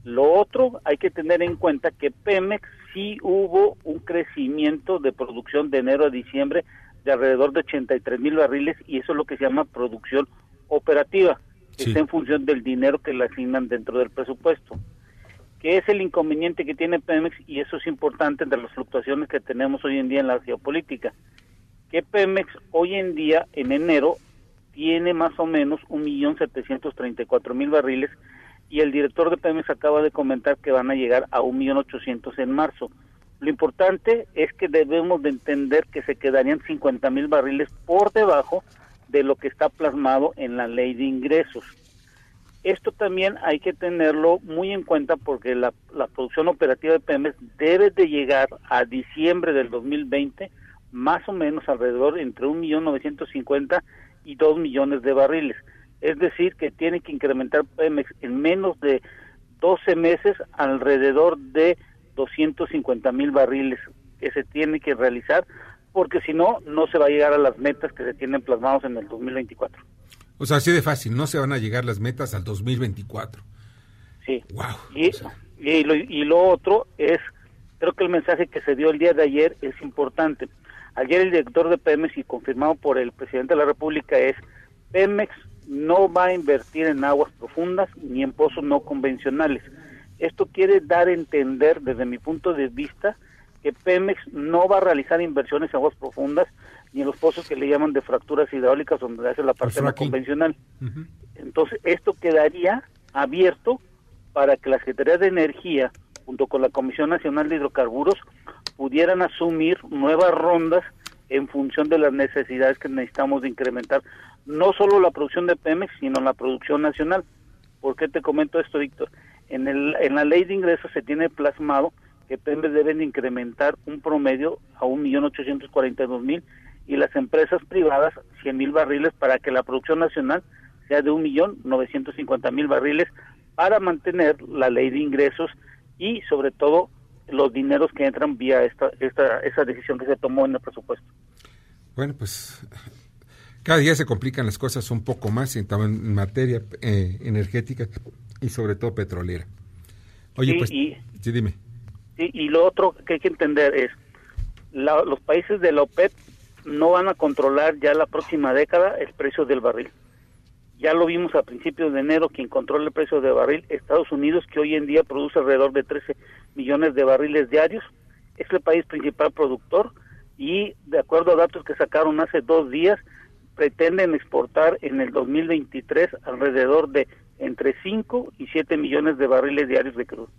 Lo otro, hay que tener en cuenta que Pemex sí hubo un crecimiento de producción de enero a diciembre de alrededor de 83.000 barriles y eso es lo que se llama producción operativa, que está en función del dinero que le asignan dentro del presupuesto. ¿Qué es el inconveniente que tiene Pemex? Y eso es importante de las fluctuaciones que tenemos hoy en día en la geopolítica. Que Pemex hoy en día, en enero, tiene más o menos 1.734.000 barriles y el director de Pemex acaba de comentar que van a llegar a 1.800.000 en marzo. Lo importante es que debemos de entender que se quedarían 50.000 barriles por debajo de lo que está plasmado en la ley de ingresos. Esto también hay que tenerlo muy en cuenta porque la, la producción operativa de Pemex debe de llegar a diciembre del 2020 más o menos alrededor entre 1.950.000 y 2 millones de barriles. Es decir, que tiene que incrementar Pemex en menos de 12 meses alrededor de 250 mil barriles que se tiene que realizar, porque si no, no se va a llegar a las metas que se tienen plasmados en el 2024. O sea, así de fácil, no se van a llegar las metas al 2024. Sí. Wow. Y, y, lo, y lo otro es, creo que el mensaje que se dio el día de ayer es importante. Ayer el director de Pemex y confirmado por el presidente de la República es, Pemex no va a invertir en aguas profundas ni en pozos no convencionales. Esto quiere dar a entender, desde mi punto de vista, que Pemex no va a realizar inversiones en aguas profundas ni en los pozos que le llaman de fracturas hidráulicas donde hace la parte no convencional. Entonces, esto quedaría abierto para que la Secretaría de Energía, junto con la Comisión Nacional de Hidrocarburos, pudieran asumir nuevas rondas en función de las necesidades que necesitamos de incrementar no solo la producción de Pemex, sino la producción nacional. ¿Por qué te comento esto, Víctor? En, el, en la ley de ingresos se tiene plasmado que Pemex deben incrementar un promedio a 1.842.000 y las empresas privadas 100.000 barriles para que la producción nacional sea de 1.950.000 barriles para mantener la ley de ingresos y sobre todo los dineros que entran vía esta, esta esa decisión que se tomó en el presupuesto. Bueno, pues cada día se complican las cosas un poco más en, en materia eh, energética y sobre todo petrolera. Oye, Sí, pues, y- sí, dime. Y lo otro que hay que entender es, la- los países de la OPEP no van a controlar ya la próxima década el precio del barril. Ya lo vimos a principios de enero, quien controla el precio del barril, Estados Unidos, que hoy en día produce alrededor de 13 millones de barriles diarios, es el país principal productor y de acuerdo a datos que sacaron hace dos días, pretenden exportar en el 2023 alrededor de entre 5 y 7 millones de barriles diarios de crudo.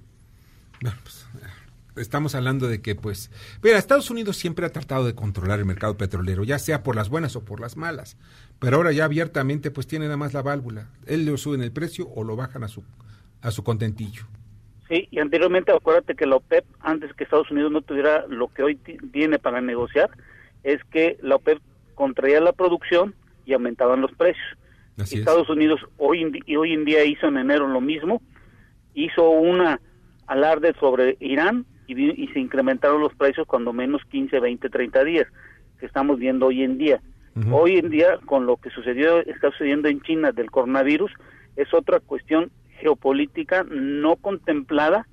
Estamos hablando de que, pues, mira, Estados Unidos siempre ha tratado de controlar el mercado petrolero, ya sea por las buenas o por las malas, pero ahora ya abiertamente, pues, tiene nada más la válvula. Él le suben el precio o lo bajan a su, a su contentillo. Sí, y anteriormente acuérdate que la OPEP, antes que Estados Unidos no tuviera lo que hoy ti- tiene para negociar, es que la OPEP contraía la producción y aumentaban los precios. Así es. Estados Unidos hoy y hoy en día hizo en enero lo mismo, hizo una alarde sobre Irán y, se incrementaron los precios cuando menos 15, 20, 30 días que estamos viendo hoy en día. Hoy en día, con lo que sucedió, está sucediendo en China del coronavirus, es otra cuestión geopolítica no contemplada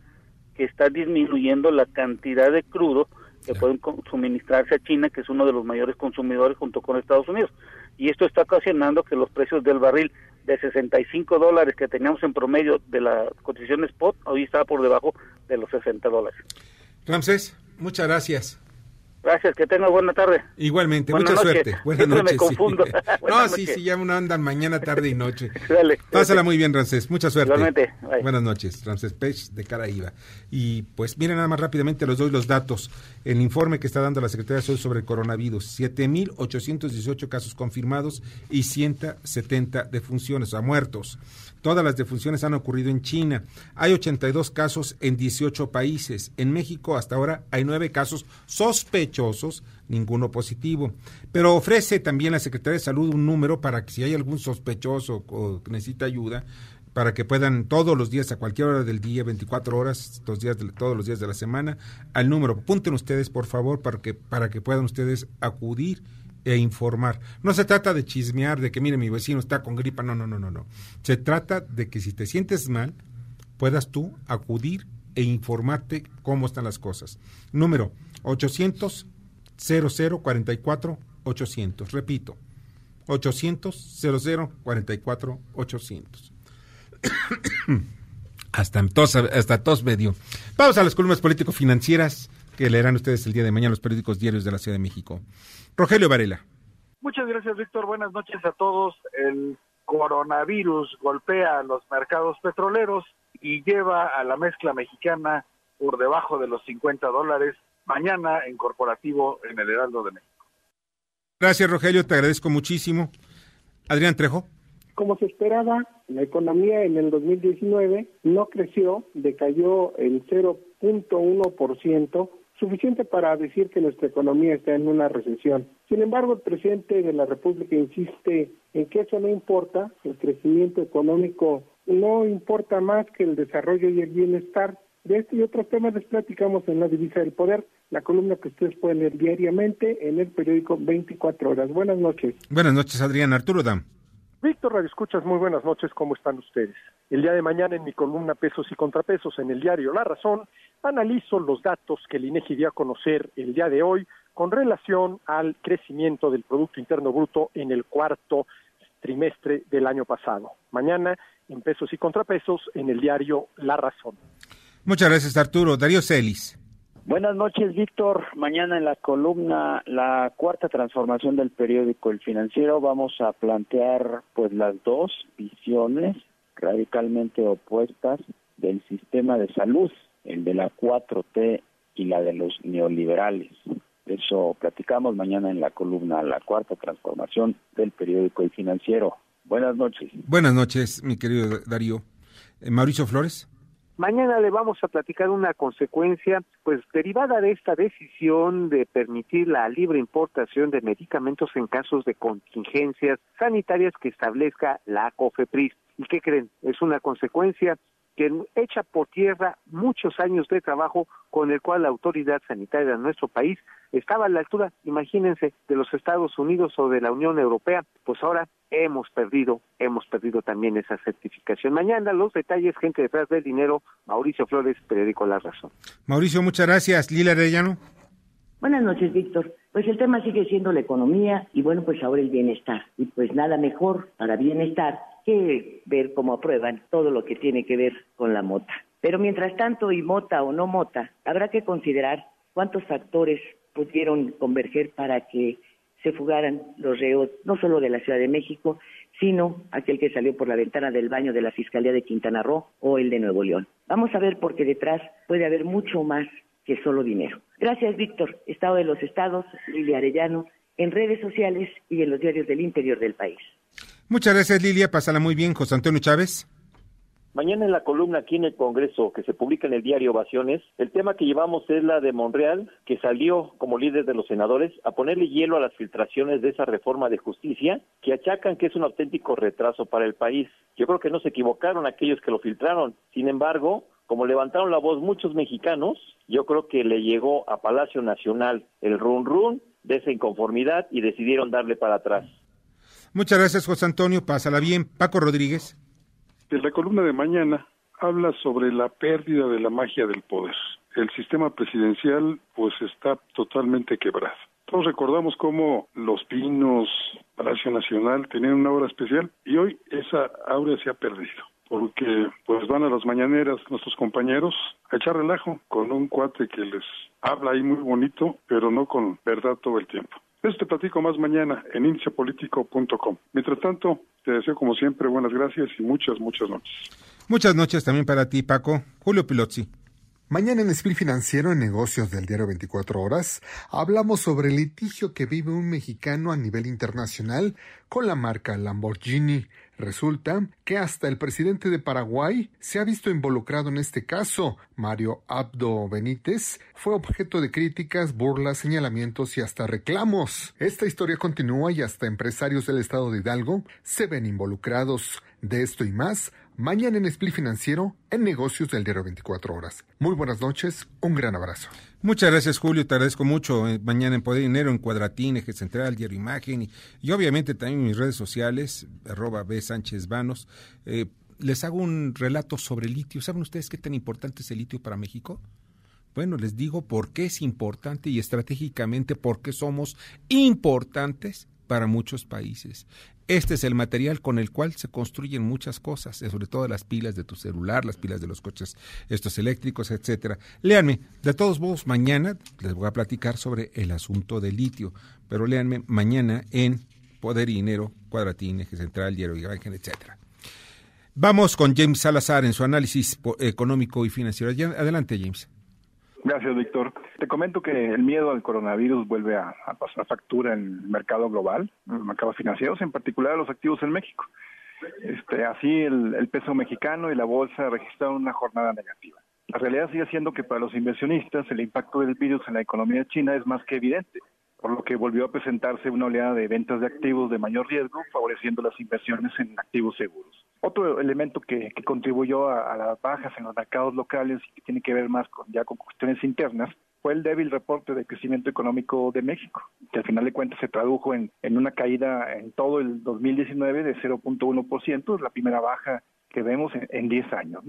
que está disminuyendo la cantidad de crudo que pueden con- suministrarse a China, que es uno de los mayores consumidores junto con Estados Unidos. Y esto está ocasionando que los precios del barril de 65 dólares que teníamos en promedio de la cotización spot, hoy está por debajo de los 60 dólares. Ramsés, muchas gracias. Gracias, que tenga buena tarde. Igualmente, mucha suerte. *laughs* Buenas me noches. sí. *laughs* no, sí, sí, ya uno andan mañana, tarde y noche. *laughs* Dale. Pásala muy bien, Ramsés. Mucha suerte. Igualmente. Bye. Buenas noches, Ramsés Pech de Caraíba. Y pues miren nada más rápidamente, les doy los datos. El informe que está dando la Secretaría de Salud sobre el coronavirus, 7.818 casos confirmados y 170 defunciones, o sea, muertos. Todas las defunciones han ocurrido en China. Hay 82 casos en 18 países. En México hasta ahora hay 9 casos sospechosos, ninguno positivo. Pero ofrece también la Secretaría de Salud un número para que si hay algún sospechoso o necesita ayuda, para que puedan todos los días, a cualquier hora del día, 24 horas, días de- todos los días de la semana, al número. Apunten ustedes, por favor, para que, para que puedan ustedes acudir e informar. No se trata de chismear, de que mire mi vecino está con gripa, no, no, no, no, no. Se trata de que si te sientes mal, puedas tú acudir e informarte cómo están las cosas. Número 800 0044 800. Repito, 800 0044 800. Hasta tos, hasta tos me dio. Vamos a las columnas político-financieras que leerán ustedes el día de mañana los periódicos diarios de la Ciudad de México. Rogelio Varela. Muchas gracias, Víctor. Buenas noches a todos. El coronavirus golpea a los mercados petroleros y lleva a la mezcla mexicana por debajo de los 50 dólares mañana en corporativo en el Heraldo de México. Gracias, Rogelio. Te agradezco muchísimo. Adrián Trejo. Como se esperaba, la economía en el 2019 no creció, decayó el 0.1%, suficiente para decir que nuestra economía está en una recesión. Sin embargo, el presidente de la República insiste en que eso no importa, el crecimiento económico no importa más que el desarrollo y el bienestar. De este y otros temas les platicamos en la Divisa del Poder, la columna que ustedes pueden leer diariamente en el periódico 24 horas. Buenas noches. Buenas noches, Adrián. Arturo Dam. Víctor Radio Escuchas, muy buenas noches, ¿cómo están ustedes? El día de mañana en mi columna Pesos y Contrapesos en el diario La Razón, analizo los datos que el INEGI dio a conocer el día de hoy con relación al crecimiento del Producto Interno Bruto en el cuarto trimestre del año pasado. Mañana en Pesos y Contrapesos en el diario La Razón. Muchas gracias, Arturo. Darío Celis. Buenas noches, Víctor. Mañana en la columna La cuarta transformación del periódico El Financiero vamos a plantear pues las dos visiones radicalmente opuestas del sistema de salud, el de la 4T y la de los neoliberales. Eso platicamos mañana en la columna La cuarta transformación del periódico El Financiero. Buenas noches. Buenas noches, mi querido Darío. Eh, Mauricio Flores. Mañana le vamos a platicar una consecuencia, pues derivada de esta decisión de permitir la libre importación de medicamentos en casos de contingencias sanitarias que establezca la COFEPRIS. ¿Y qué creen? Es una consecuencia que echa por tierra muchos años de trabajo con el cual la autoridad sanitaria de nuestro país estaba a la altura, imagínense, de los Estados Unidos o de la Unión Europea, pues ahora hemos perdido, hemos perdido también esa certificación. Mañana los detalles, gente detrás del dinero, Mauricio Flores, periódico La Razón. Mauricio, muchas gracias. Lila Arellano. Buenas noches, Víctor. Pues el tema sigue siendo la economía y bueno, pues ahora el bienestar. Y pues nada mejor para bienestar que ver cómo aprueban todo lo que tiene que ver con la mota. Pero mientras tanto, y mota o no mota, habrá que considerar cuántos factores pudieron converger para que se fugaran los reos, no solo de la Ciudad de México, sino aquel que salió por la ventana del baño de la Fiscalía de Quintana Roo o el de Nuevo León. Vamos a ver porque detrás puede haber mucho más que solo dinero. Gracias, Víctor. Estado de los Estados, Lilia Arellano, en redes sociales y en los diarios del interior del país. Muchas gracias, Lilia. Pásala muy bien, José Antonio Chávez. Mañana en la columna aquí en el Congreso, que se publica en el diario Ovaciones, el tema que llevamos es la de Monreal, que salió como líder de los senadores a ponerle hielo a las filtraciones de esa reforma de justicia, que achacan que es un auténtico retraso para el país. Yo creo que no se equivocaron aquellos que lo filtraron. Sin embargo, como levantaron la voz muchos mexicanos, yo creo que le llegó a Palacio Nacional el run run de esa inconformidad y decidieron darle para atrás. Muchas gracias, José Antonio. Pásala bien. Paco Rodríguez. En la columna de mañana habla sobre la pérdida de la magia del poder. El sistema presidencial pues está totalmente quebrado. Todos recordamos cómo Los Pinos, Palacio Nacional tenían una hora especial y hoy esa aura se ha perdido porque pues van a las mañaneras nuestros compañeros a echar relajo con un cuate que les habla ahí muy bonito, pero no con verdad todo el tiempo. Eso te platico más mañana en indiciapolitico.com. Mientras tanto, te deseo como siempre buenas gracias y muchas, muchas noches. Muchas noches también para ti, Paco. Julio Pilozzi. Mañana en Espil Financiero en Negocios del Diario 24 Horas hablamos sobre el litigio que vive un mexicano a nivel internacional con la marca Lamborghini. Resulta que hasta el presidente de Paraguay se ha visto involucrado en este caso. Mario Abdo Benítez fue objeto de críticas, burlas, señalamientos y hasta reclamos. Esta historia continúa y hasta empresarios del estado de Hidalgo se ven involucrados. De esto y más, mañana en Split Financiero, en Negocios del Diario 24 Horas. Muy buenas noches, un gran abrazo. Muchas gracias, Julio. Te agradezco mucho. Eh, mañana en Poder Dinero, en Cuadratín, Eje Central, Diario Imagen y, obviamente también mis redes sociales, arroba B. Sánchez Vanos. Eh, les hago un relato sobre el litio. ¿Saben ustedes qué tan importante es el litio para México? Bueno, les digo por qué es importante y estratégicamente por qué somos importantes para muchos países. Este es el material con el cual se construyen muchas cosas, sobre todo las pilas de tu celular, las pilas de los coches estos eléctricos, etcétera. Léanme, de todos modos mañana les voy a platicar sobre el asunto del litio, pero léanme mañana en Poder y Dinero, Cuadratín, Eje Central, Diario Imagen, etcétera. Vamos con James Salazar en su análisis económico y financiero. Adelante, James. Gracias, Víctor. Te comento que el miedo al coronavirus vuelve a, pasar factura en el mercado global, en los mercados financieros, en particular los activos en México. Este, así, el, peso mexicano y la bolsa registraron una jornada negativa. La realidad sigue siendo que para los inversionistas el impacto del virus en la economía china es más que evidente, por lo que volvió a presentarse una oleada de ventas de activos de mayor riesgo, favoreciendo las inversiones en activos seguros. Otro elemento que, contribuyó a, las bajas en los mercados locales y que tiene que ver más con, ya con cuestiones internas fue el débil reporte de crecimiento económico de México, que al final de cuentas se tradujo en, una caída en todo el 2019 de 0.1%, es la primera baja que vemos en, 10 años.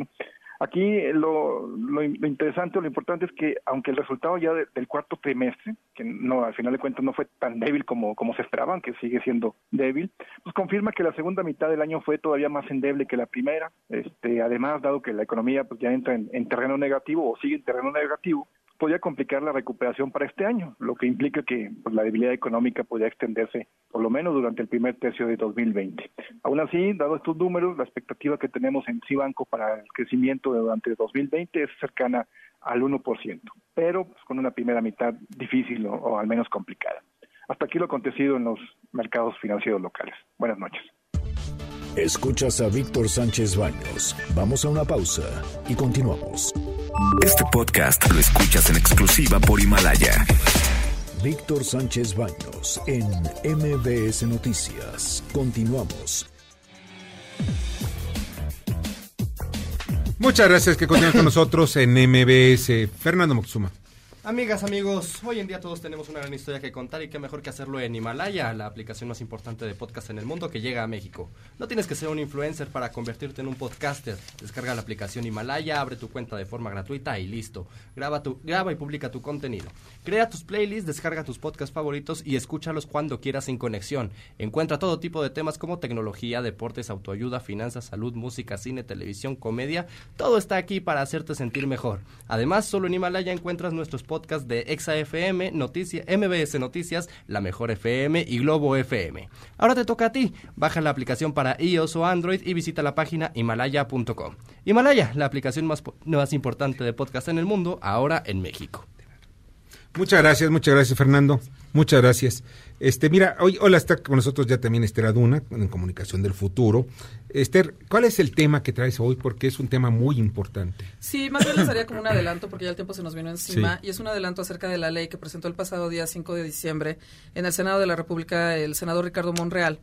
Aquí lo, lo, interesante o lo importante es que aunque el resultado ya del cuarto trimestre, que no al final de cuentas no fue tan débil como, se esperaban, que sigue siendo débil, pues confirma que la segunda mitad del año fue todavía más endeble que la primera. Este, además, dado que la economía pues ya entra en terreno negativo o sigue en terreno negativo, podría complicar la recuperación para este año, lo que implica que pues, la debilidad económica podría extenderse por lo menos durante el primer tercio de 2020. Aún así, dado estos números, la expectativa que tenemos en Cibanco para el crecimiento durante 2020 es cercana al 1%, pero pues, con una primera mitad difícil o al menos complicada. Hasta aquí lo acontecido en los mercados financieros locales. Buenas noches. Escuchas a Víctor Sánchez Baños. Vamos a una pausa y continuamos. Este podcast lo escuchas en exclusiva por Himalaya. Víctor Sánchez Baños en MBS Noticias. Continuamos. Muchas gracias que continúen con nosotros en MBS. Fernando Moxuma. Amigas, amigos, hoy en día todos tenemos una gran historia que contar y qué mejor que hacerlo en Himalaya, la aplicación más importante de podcast en el mundo que llega a México. No tienes que ser un influencer para convertirte en un podcaster. Descarga la aplicación Himalaya, abre tu cuenta de forma gratuita y listo. Graba, tu, graba y publica tu contenido. Crea tus playlists, descarga tus podcasts favoritos y escúchalos cuando quieras sin conexión. Encuentra todo tipo de temas como tecnología, deportes, autoayuda, finanzas, salud, música, cine, televisión, comedia. Todo está aquí para hacerte sentir mejor. Además, solo en Himalaya encuentras nuestros podcasts podcast de ExaFM, Noticia, MBS Noticias, La Mejor FM y Globo FM. Ahora te toca a ti. Baja la aplicación para iOS o Android y visita la página himalaya.com. Himalaya, la aplicación más, más importante de podcast en el mundo, ahora en México. Muchas gracias, muchas gracias Fernando. Muchas gracias. Este, mira, hoy, hola, está con nosotros ya también Esther Aduna, en Comunicación del Futuro. Esther, ¿cuál es el tema que traes hoy? Porque es un tema muy importante. Sí, más bien les haría como un adelanto, porque ya el tiempo se nos vino encima, y es un adelanto acerca de la ley que presentó el pasado día 5 de diciembre en el Senado de la República el senador Ricardo Monreal,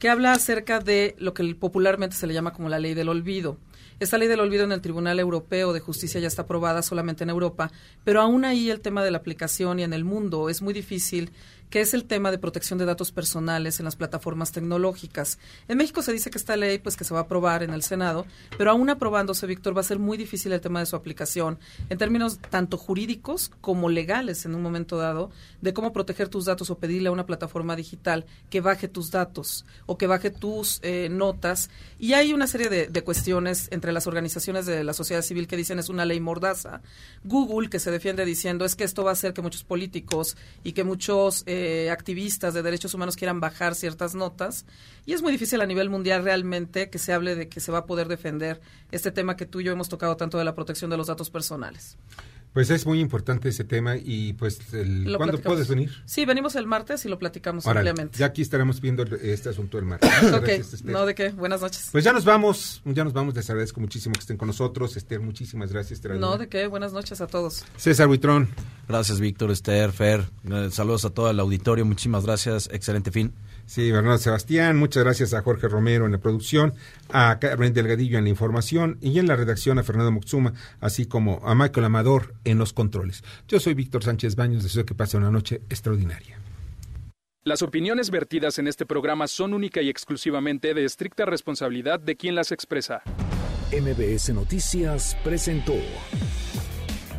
que habla acerca de lo que popularmente se le llama como la ley del olvido. Esta ley del olvido en el Tribunal Europeo de Justicia ya está aprobada solamente en Europa, pero aún ahí el tema de la aplicación y en el mundo es muy difícil que es el tema de protección de datos personales en las plataformas tecnológicas. En México se dice que esta ley pues que se va a aprobar en el Senado, pero aún aprobándose, Víctor, va a ser muy difícil el tema de su aplicación en términos tanto jurídicos como legales en un momento dado de cómo proteger tus datos o pedirle a una plataforma digital que baje tus datos o que baje tus eh, notas. Y hay una serie de, cuestiones entre las organizaciones de la sociedad civil que dicen es una ley mordaza. Google que se defiende diciendo es que esto va a hacer que muchos políticos y que muchos eh, eh, activistas de derechos humanos quieran bajar ciertas notas y es muy difícil a nivel mundial realmente que se hable de que se va a poder defender este tema que tú y yo hemos tocado tanto de la protección de los datos personales. Pues es muy importante ese tema y pues ¿cuándo puedes venir? Sí, venimos el martes y lo platicamos ampliamente. Ya aquí estaremos viendo este asunto del martes. *coughs* ok, no de qué, buenas noches. Pues ya nos vamos, ya nos vamos, les agradezco muchísimo que estén con nosotros. Esther, muchísimas gracias. Esther no de qué, buenas noches a todos. César Buitrón. Gracias Víctor, Esther, Fer, eh, saludos a todo el auditorio, muchísimas gracias, excelente fin. Sí, Bernardo Sebastián, muchas gracias a Jorge Romero en la producción, a Carmen Delgadillo en la información y en la redacción a Fernando Moxuma, así como a Michael Amador en los controles. Yo soy Víctor Sánchez Baños, deseo que pase una noche extraordinaria. Las opiniones vertidas en este programa son única y exclusivamente de estricta responsabilidad de quien las expresa. MBS Noticias presentó